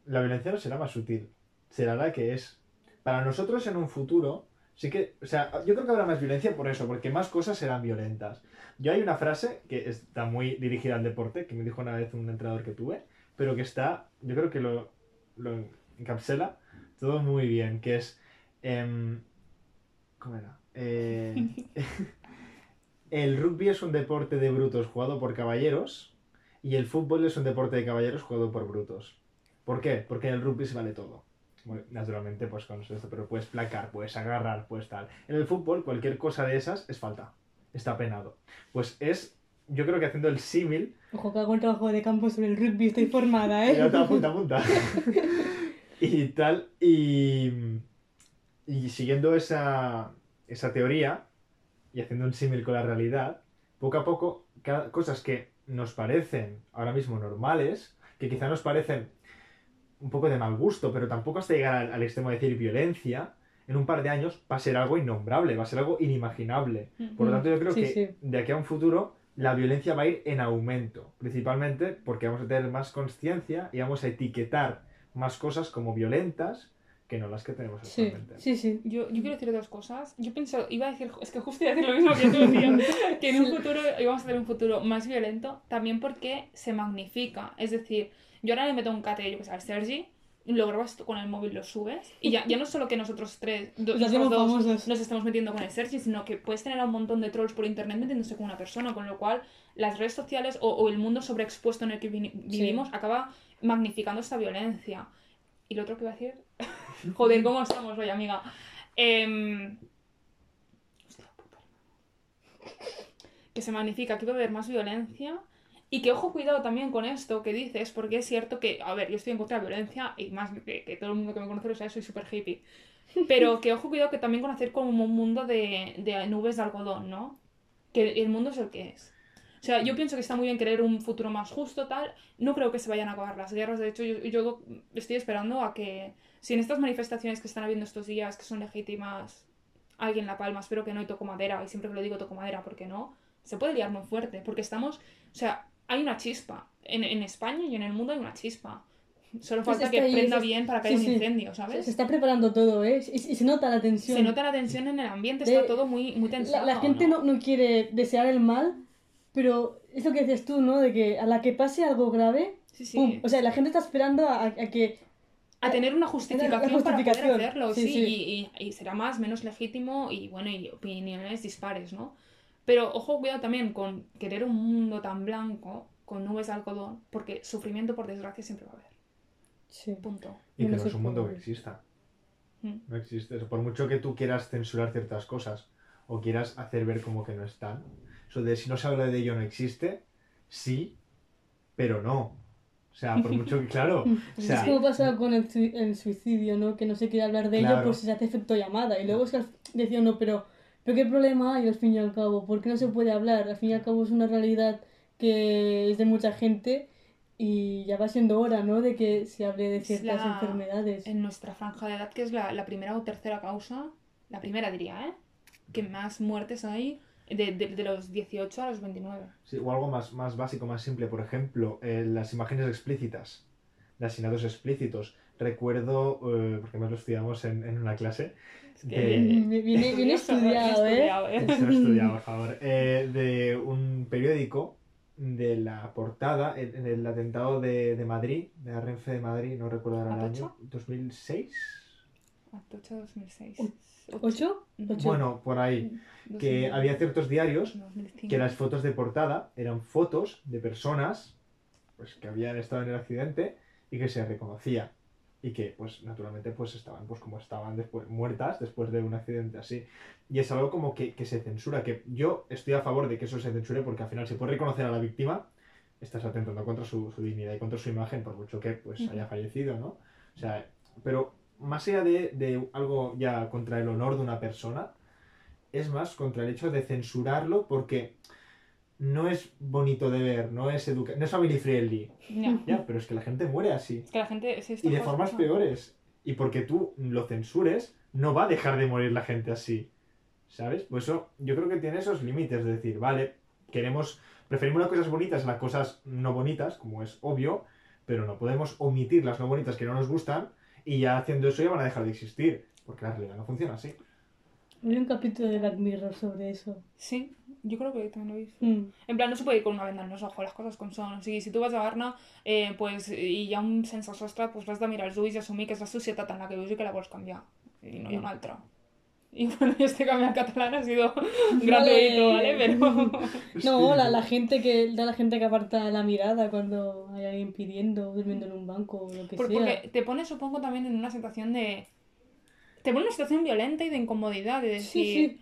la violencia no será más sutil, será la que es. Para nosotros en un futuro, sí que, o sea, yo creo que habrá más violencia por eso, porque más cosas serán violentas. Yo hay una frase que está muy dirigida al deporte, que me dijo una vez un entrenador que tuve, pero que está, yo creo que lo, lo encapsela todo muy bien, que es, em, ¿cómo era? eh, el rugby es un deporte de brutos jugado por caballeros y el fútbol es un deporte de caballeros jugado por brutos. ¿Por qué? Porque en el rugby se vale todo. Bueno, naturalmente, pues con esto, pero puedes placar, puedes agarrar, puedes tal. En el fútbol, cualquier cosa de esas es falta. Está penado. Pues es, yo creo que haciendo el símil, Ojo, que hago un trabajo de campo sobre el rugby, estoy formada, ¿eh? Apunta, apunta. y tal, y, y siguiendo esa, esa teoría y haciendo un símil con la realidad, poco a poco, cada, cosas que nos parecen ahora mismo normales, que quizá nos parecen un poco de mal gusto, pero tampoco hasta llegar al, al extremo de decir violencia, en un par de años va a ser algo innombrable, va a ser algo inimaginable. Por lo tanto, yo creo Sí, que sí. de aquí a un futuro la violencia va a ir en aumento, principalmente porque vamos a tener más conciencia y vamos a etiquetar más cosas como violentas que no las que tenemos Sí, actualmente. sí, sí. Yo, yo quiero decir dos cosas. Yo pienso, iba a decir, es que justo iba a decir lo mismo que tú decías, que en un futuro íbamos a tener un futuro más violento, también porque se magnifica. Es decir, yo ahora le meto un cate, yo que sé, al Sergi, lo grabas con el móvil, lo subes, y ya, ya no solo que nosotros tres, do- Nos nosotros dos, famosos. nos estamos metiendo con el Sergi, sino que puedes tener a un montón de trolls por internet metiéndose con una persona, con lo cual las redes sociales o, o el mundo sobreexpuesto en el que vi- vivimos acaba magnificando esta violencia. Y lo otro que iba a decir, joder, ¿cómo estamos hoy, amiga? Em, hostia puta. Que se magnifica que va a haber más violencia y que ojo cuidado también con esto que dices, porque es cierto que, a ver, yo estoy en contra de la violencia y más que, que todo el mundo que me conoce lo sabe, soy súper hippie. Pero que ojo cuidado que también con hacer como un mundo de, de nubes de algodón, ¿no? Que el mundo es el que es. O sea, yo pienso que está muy bien querer un futuro más justo, tal. No creo que se vayan a acabar las guerras. De hecho, yo, yo estoy esperando a que, si en estas manifestaciones que están habiendo estos días, que son legítimas, alguien la palma, espero que no, y toco madera, y siempre que lo digo toco madera, porque no, se puede liar muy fuerte, porque estamos, o sea, hay una chispa. En, en España y en el mundo hay una chispa. Solo falta está que ahí, prenda es- bien para que sí, haya un incendio, ¿sabes? se está preparando todo, ¿eh? Y, y se nota la tensión. Se nota la tensión en el ambiente, De- está todo muy, muy La, tensado. la gente no, no quiere desear el mal, pero es lo que dices tú, ¿no? De que a la que pase algo grave, Sí, sí. ¡pum! O sea, la gente está esperando a, a que... a tener una justificación, para poder hacerlo, sí, sí, sí. Y, y- y será más, menos legítimo y bueno, y opiniones dispares, ¿no? Pero ojo, cuidado también con querer un mundo tan blanco, con nubes de algodón, porque sufrimiento, por desgracia, siempre va a haber. Sí. Punto. Y que no es un mundo que exista. Mm. No existe. eso. Por mucho que tú quieras censurar ciertas cosas o quieras hacer ver como que no están. Eso de si no se habla de ello no existe, sí, pero no. O sea, por mucho que, claro. O sea, es como pasa con el, el suicidio, ¿no? Que no se quiere hablar de ello, Claro. pues se hace efecto llamada. Y luego es que al- decía uno, pero, pero ¿qué problema hay al fin y al cabo? ¿Por qué no se puede hablar? Al fin y al cabo es una realidad que es de mucha gente y ya va siendo hora, ¿no? De que se hable de ciertas la- enfermedades. En nuestra franja de edad, que es la, la primera o tercera causa, la primera diría, ¿eh? Que más muertes hay de, de, de los 18 a los 29. Sí, o algo más, más básico, más simple. Por ejemplo, eh, las imágenes explícitas, de asesinatos explícitos. Recuerdo, eh, porque más lo estudiamos en, en una clase, Es que- de, viene estudiado, ¿eh? Lo he estudiado, por favor. Eh, de un periódico de la portada en, en el atentado de, de Madrid, de la Renfe de Madrid, no recuerdo ahora el año, 2006. Atocha 2006. ¿Ocho? No, Ocho. Bueno, por ahí. Que 2000, había ciertos diarios 2005. que las fotos de portada eran fotos de personas pues, que habían estado en el accidente y que se reconocía. Y que, pues, naturalmente, pues estaban pues como estaban después, muertas después de un accidente así. Y es algo como que, que se censura, que yo estoy a favor de que eso se censure porque al final se puede reconocer a la víctima, estás atentando contra su, su dignidad y contra su imagen, por mucho que pues haya fallecido, ¿no? O sea, pero más allá de, de algo ya contra el honor de una persona, es más contra el hecho de censurarlo porque no es bonito de ver, no es educa no es family friendly. Ya. Ya, pero es que la gente muere así. Es que la gente. es Y de formas peores. Y porque tú lo censures, no va a dejar de morir la gente así. ¿Sabes? Pues eso, yo creo que tiene esos límites de decir, vale, queremos, preferimos las cosas bonitas a las cosas no bonitas, como es obvio, pero no podemos omitir las no bonitas que no nos gustan y ya haciendo eso ya van a dejar de existir. Porque la realidad no funciona así. Hay un capítulo de Black Mirror sobre eso. Sí, yo creo que también lo he visto. Mm. En plan, no se puede ir con una venda en los ojos, las cosas con son. Sigui, si tu vas a Barna, eh, pues, i hi ha un sense sostre, pues l'has de mirar als ulls i assumir que és la societat en la que vius i que la vols canviar. I no hi ha una altra. Y bueno, este cambio al catalán ha sido gratuito, ¿vale? Pero... No, la, la gente que da la gente que aparta la mirada cuando hay alguien pidiendo, durmiendo en un banco o lo que Por- sea. porque te pone, supongo, también en una situación de... Te pone en una situación violenta y de incomodidad, de decir... Sí, sí.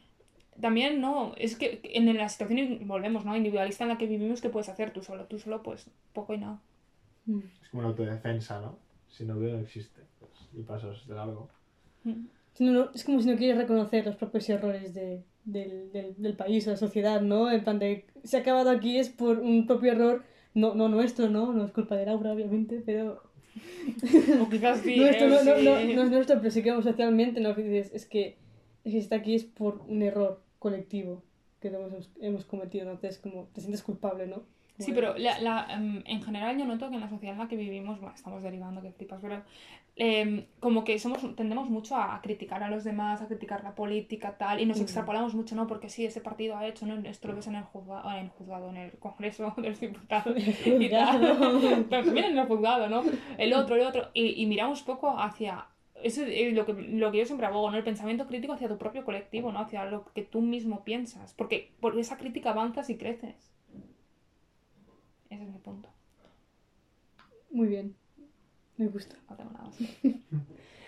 También, no, es que en la situación, volvemos, ¿no? Individualista en la que vivimos, ¿qué puedes hacer tú solo? Tú solo, pues, poco y nada. Mm. Es como una autodefensa, ¿no? Si no veo, no existe. Pues, y pasas de largo. Si no, no- es como si no quieres reconocer los propios errores de, del, del, del país o la sociedad, ¿no? En plan de, se ha acabado aquí es por un propio error, no, no nuestro, ¿no? No es culpa de Laura, obviamente, pero... O quizás sí, nuestro, ¿eh? no, no, Sí. no, no es nuestro, pero sí que vamos socialmente, ¿no? Dices, es que, es que está aquí es por un error colectivo que hemos, hemos cometido, entonces como te sientes culpable, ¿no? Sí, pero la, la, em, en general yo noto que en la sociedad en la que vivimos, bueno, estamos derivando que flipas, pero em, como que somos tendemos mucho a criticar a los demás, a criticar la política, tal, y nos Mm. extrapolamos mucho, ¿no? Porque sí, ese partido ha hecho, ¿no? Esto lo ves en el juzgado, en el juzgado, en el Congreso de los Diputados y tal. Pero también en el juzgado, ¿no? El otro, el otro, y, y miramos poco hacia... Eso es lo que, lo que yo siempre abogo, ¿no? El pensamiento crítico hacia tu propio colectivo, ¿no? Hacia lo que tú mismo piensas. Porque por esa crítica avanzas y creces. Ese es mi punto. Muy bien, me gusta. No tengo nada más. que decir.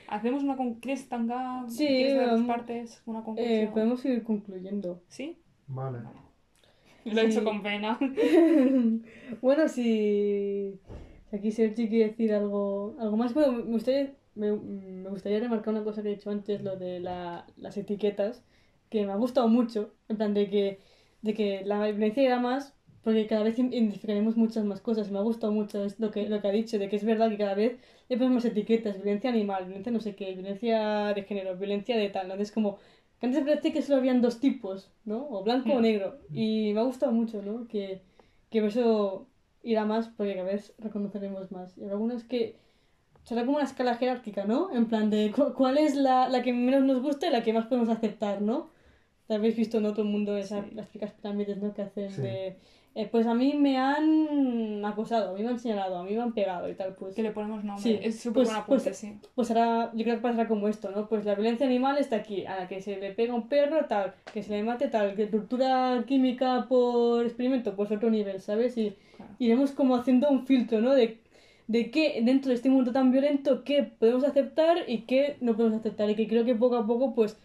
Hacemos una con... ¿Quieres tanga? Sí, ¿Quieres de dos partes? Una conclusión. Eh, podemos ir concluyendo. ¿Sí? Vale. Lo he hecho con pena. bueno, si, si aquí Sergi quiere decir algo, algo más, bueno, me gustaría, me, me gustaría remarcar una cosa que he dicho antes, lo de la- las etiquetas, que me ha gustado mucho, en plan de que, de que la violencia irá más, porque cada vez identificaremos muchas más cosas, me ha gustado mucho lo que, lo que ha dicho, de que es verdad que cada vez le ponemos etiquetas, violencia animal, violencia no sé qué, violencia de género, violencia de tal, ¿no? Es como, que antes parecía que solo habían dos tipos, ¿no? O blanco o Mm. negro. Y me ha gustado mucho, ¿no? Que, que eso irá más porque cada vez reconoceremos más. Y algunas que será como una escala jerárquica, ¿no? En plan de cu- cuál es la, la que menos nos gusta y la que más podemos aceptar, ¿no? Habéis visto en otro mundo esas, Sí. las típicas pirámides, ¿no? Que hacen Sí. de... eh, pues a mí me han acosado, a mí me han señalado, a mí me han pegado y tal, pues... Que le ponemos nombre. Sí, Es súper pues- buen apunte, pues- sí. Pues ahora yo creo que pasará como esto, ¿no? Pues la violencia animal está aquí, a la que se le pega un perro, tal, que se le mate, tal, que tortura química por experimento, pues otro nivel, ¿sabes? Y Claro. iremos como haciendo un filtro, ¿no? De, de qué dentro de este mundo tan violento, qué podemos aceptar y qué no podemos aceptar. Y que creo que poco a poco, pues,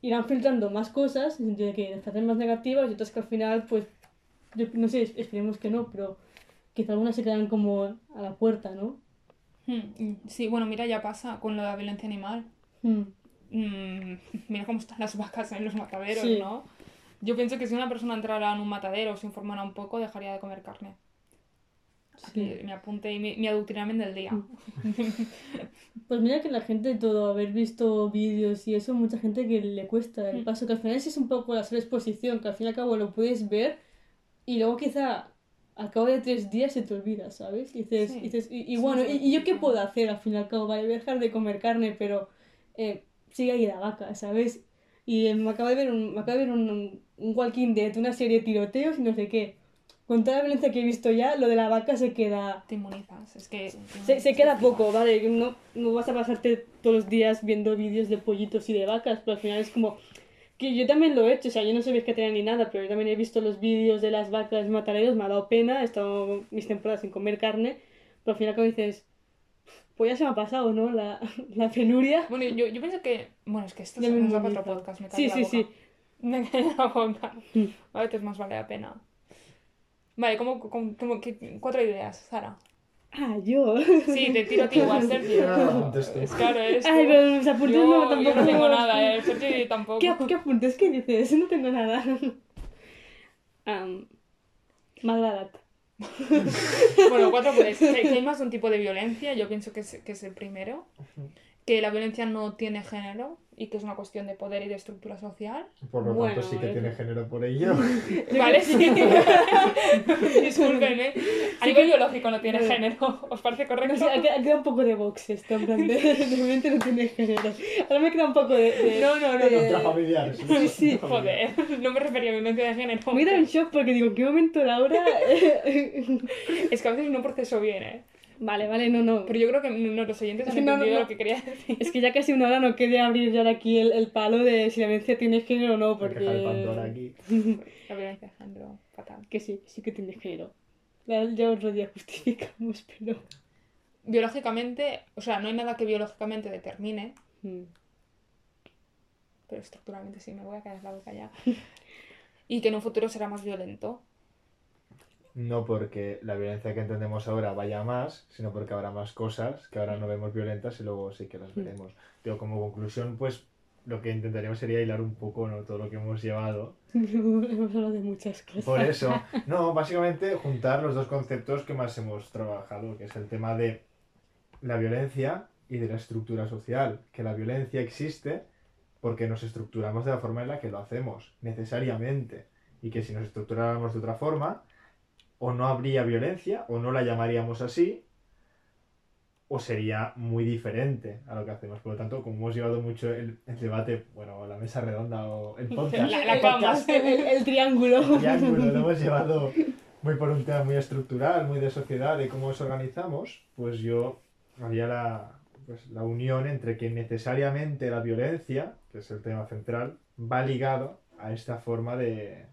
irán filtrando más cosas, en el sentido de que hacen más negativas y otras que al final, pues, yo no sé, esperemos que no, pero quizá algunas se quedan como a la puerta, ¿no? Hmm, Sí, bueno, mira, ya pasa con la violencia animal. Hmm. Mm, mira cómo están las vacas en los mataderos, Sí. ¿no? Yo pienso que si una persona entrara en un matadero o se informara un poco, dejaría de comer carne. Aquí Sí. me apunte y mi, mi adoctrinamiento del día. Pues mira que la gente, todo haber visto vídeos y eso, mucha gente que le cuesta el Mm. paso, que al final es un poco la sobreexposición, que al fin y al cabo lo puedes ver y luego quizá al cabo de tres días se te olvida, ¿sabes? Y dices, Sí. dices, y, y Sí, bueno, sí, ¿y, y yo qué puedo hacer al fin y al cabo? Vale, voy a dejar de comer carne, pero eh, sigue ahí la vaca, ¿sabes? Y eh, me acabo de ver un, me acabo de ver un, un Walking Dead, una serie de tiroteos y no sé qué. Con toda la violencia que he visto ya, lo de la vaca se queda... Te inmunizas, es que... Se, se queda poco, ¿vale? No, no vas a pasarte todos los días viendo vídeos de pollitos y de vacas, pero al final es como... Que yo también lo he hecho, o sea, yo no soy vegetariana ni nada, pero yo también he visto los vídeos de las vacas mataderos, me ha dado pena, he estado mis temporadas sin comer carne, pero al final como dices, pues ya se me ha pasado, ¿no? La, la penuria. Bueno, yo, yo pienso que... Bueno, es que esto para inmunizo. otro podcast, me cae Sí, en la sí, boca. sí. Me cae en la boca. Mm. A veces más vale la pena. Vale, ¿cómo, cómo- cómo- qué- cuatro ideas, Sara? Ah, yo. Sí, te tiro a ti igual, Sergio. Es claro, eres tú. Ay, pero los apuntes yo, no yo tampoco. no tengo nada, eh. Sergio tampoco. ¿Qué, ¿Qué apuntes? ¿Qué dices? No tengo nada. Um, M'ha Bueno, cuatro pues que, que hay más de un tipo de violencia, yo pienso que es, que es el primero. Que la violencia no tiene género y que es una cuestión de poder y de estructura social. Por lo Bueno, tanto, sí que eh. tiene género por ello. Vale, sí. Discúlpenme. A nivel biológico no tiene género. ¿Os parece No correcto? quedado- ha quedado un poco de box esto, en plan de, realmente no tiene género. Ahora me queda un poco de... de- No, no, no, de- no. Intrafamiliar. Sí, sí. Joder, no me refería a violencia de género. Me he quedado en shock porque digo, ¿qué momento Laura? Es que a veces no proceso bien, ¿eh? Vale, vale, no, no. Pero yo creo que no, los oyentes Es han que no, no, entendido no. lo que quería decir. Es que ya casi una hora no quede abrir ya aquí el, el palo de si la violencia tiene género o no, La porque... de Pandora aquí. La violencia de género, fatal. Que sí, sí que tiene género. Ya, ya otro día justificamos, pero... Biológicamente, o sea, no hay nada que biológicamente determine, Mm. pero estructuralmente sí, me voy a caer la boca ya. Y que en un futuro será más violento. No porque la violencia que entendemos ahora vaya más, sino porque habrá más cosas que ahora no vemos violentas y luego sí que las Mm. veremos. Digo, como conclusión, pues lo que intentaríamos sería hilar un poco ¿no? todo lo que hemos llevado. Hemos hablado de muchas cosas. Por eso, no, básicamente juntar los dos conceptos que más hemos trabajado, que es el tema de la violencia y de la estructura social. Que la violencia existe porque nos estructuramos de la forma en la que lo hacemos, necesariamente. Y que si nos estructuráramos de otra forma, o no habría violencia, o no la llamaríamos así, o sería muy diferente a lo que hacemos. Por lo tanto, como hemos llevado mucho el, el debate, bueno, la mesa redonda o el podcast, La- la el podcast, El, el- el triángulo. triángulo lo hemos llevado muy por un tema muy estructural, muy de sociedad, de cómo nos organizamos, pues yo haría la, pues, la unión entre que necesariamente la violencia, que es el tema central, va ligado a esta forma de,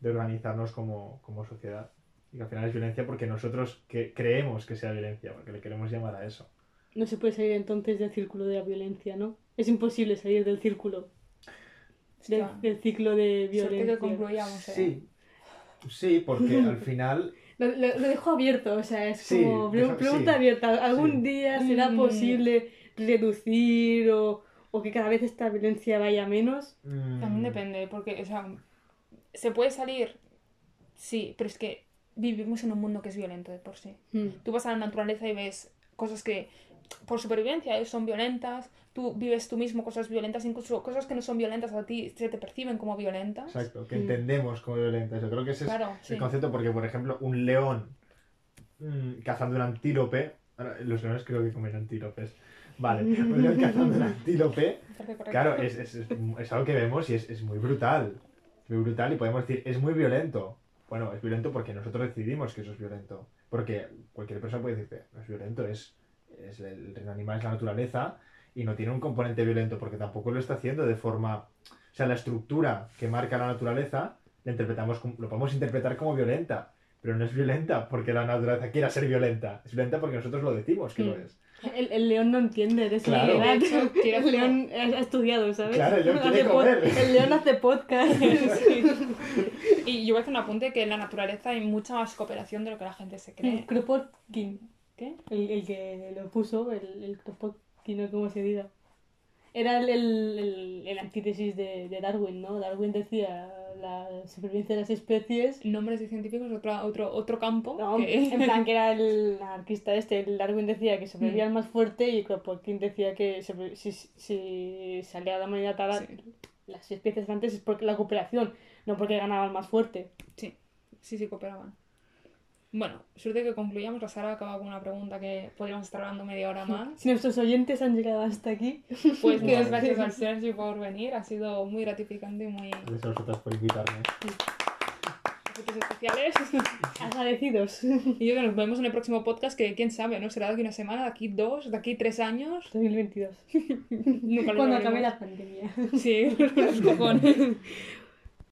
de organizarnos como, como sociedad. Y que al final es violencia porque nosotros que creemos que sea violencia, porque le queremos llamar a eso. No se puede salir entonces del círculo de la violencia, ¿no? Es imposible salir del círculo. Del, ciclo de Suerte que violencia. concluyamos, ¿eh? Sí, sí, porque al final Lo, lo- lo dejo abierto, o sea, es Sí, como deja- pregunta sí. abierta. ¿Algún Sí. día será Mm. posible reducir o, o que cada vez esta violencia vaya menos? mm, También depende, porque, o sea, se puede salir, sí, pero es que vivimos en un mundo que es violento de por sí. Mm. Tú vas a la naturaleza y ves cosas que por supervivencia eh, son violentas, tú vives tú mismo cosas violentas, incluso cosas que no son violentas a ti se te perciben como violentas. Exacto, que Mm. entendemos como violentas. Yo creo que ese es Claro, sí. el concepto porque, por ejemplo, un león mm, cazando un antílope, los leones creo que comen antílopes, vale, un león cazando un antílope, claro, es, es, es, es algo que vemos y es, es muy brutal, muy brutal y podemos decir, es muy violento. Bueno, es violento porque nosotros decidimos que eso es violento. Porque cualquier persona puede decirte, no es violento, es, es el reino animal, es la naturaleza y no tiene un componente violento porque tampoco lo está haciendo de forma... O sea, la estructura que marca la naturaleza la interpretamos como- lo podemos interpretar como violenta, pero no es violenta porque la naturaleza quiera ser violenta. Es violenta porque nosotros lo decimos que lo Mm. es. El, el león no entiende de esa Claro. hecho, El león ha estudiado, ¿sabes? Claro, el león quiere comer. El león hace podcast. Y yo voy a hacer un apunte que en la naturaleza hay mucha más cooperación de lo que la gente se cree. Kropotkin, ¿Qué? el, el que lo puso, el, el Kropotkin, o como se diga. Era el, el, el, antítesis de, de Darwin, ¿no? Darwin decía la supervivencia de las especies. Nombres de científicos, otro, otro, otro campo. No, que- en plan que era el anarquista este, el Darwin decía que sobrevivía el más fuerte y Kropotkin decía que si, si salía la a la- Sí. las especies antes es porque la cooperación, no porque ganaba el más fuerte. Sí, sí, sí, cooperaban. Bueno, suerte que concluyamos. La Sara acaba con una pregunta que podríamos estar hablando media hora más. Si nuestros oyentes han llegado hasta aquí, Pues muchas gracias al Sergio por venir. Ha sido muy gratificante y muy Gracias a vosotras por invitarme. efectos especiales. agradecidos. Y yo que nos vemos en el próximo podcast, que quién sabe, ¿no? Será de aquí una semana, de aquí dos, de aquí tres años. 2022. Nunca lo Cuando acabe la pandemia. Sí, los cojones.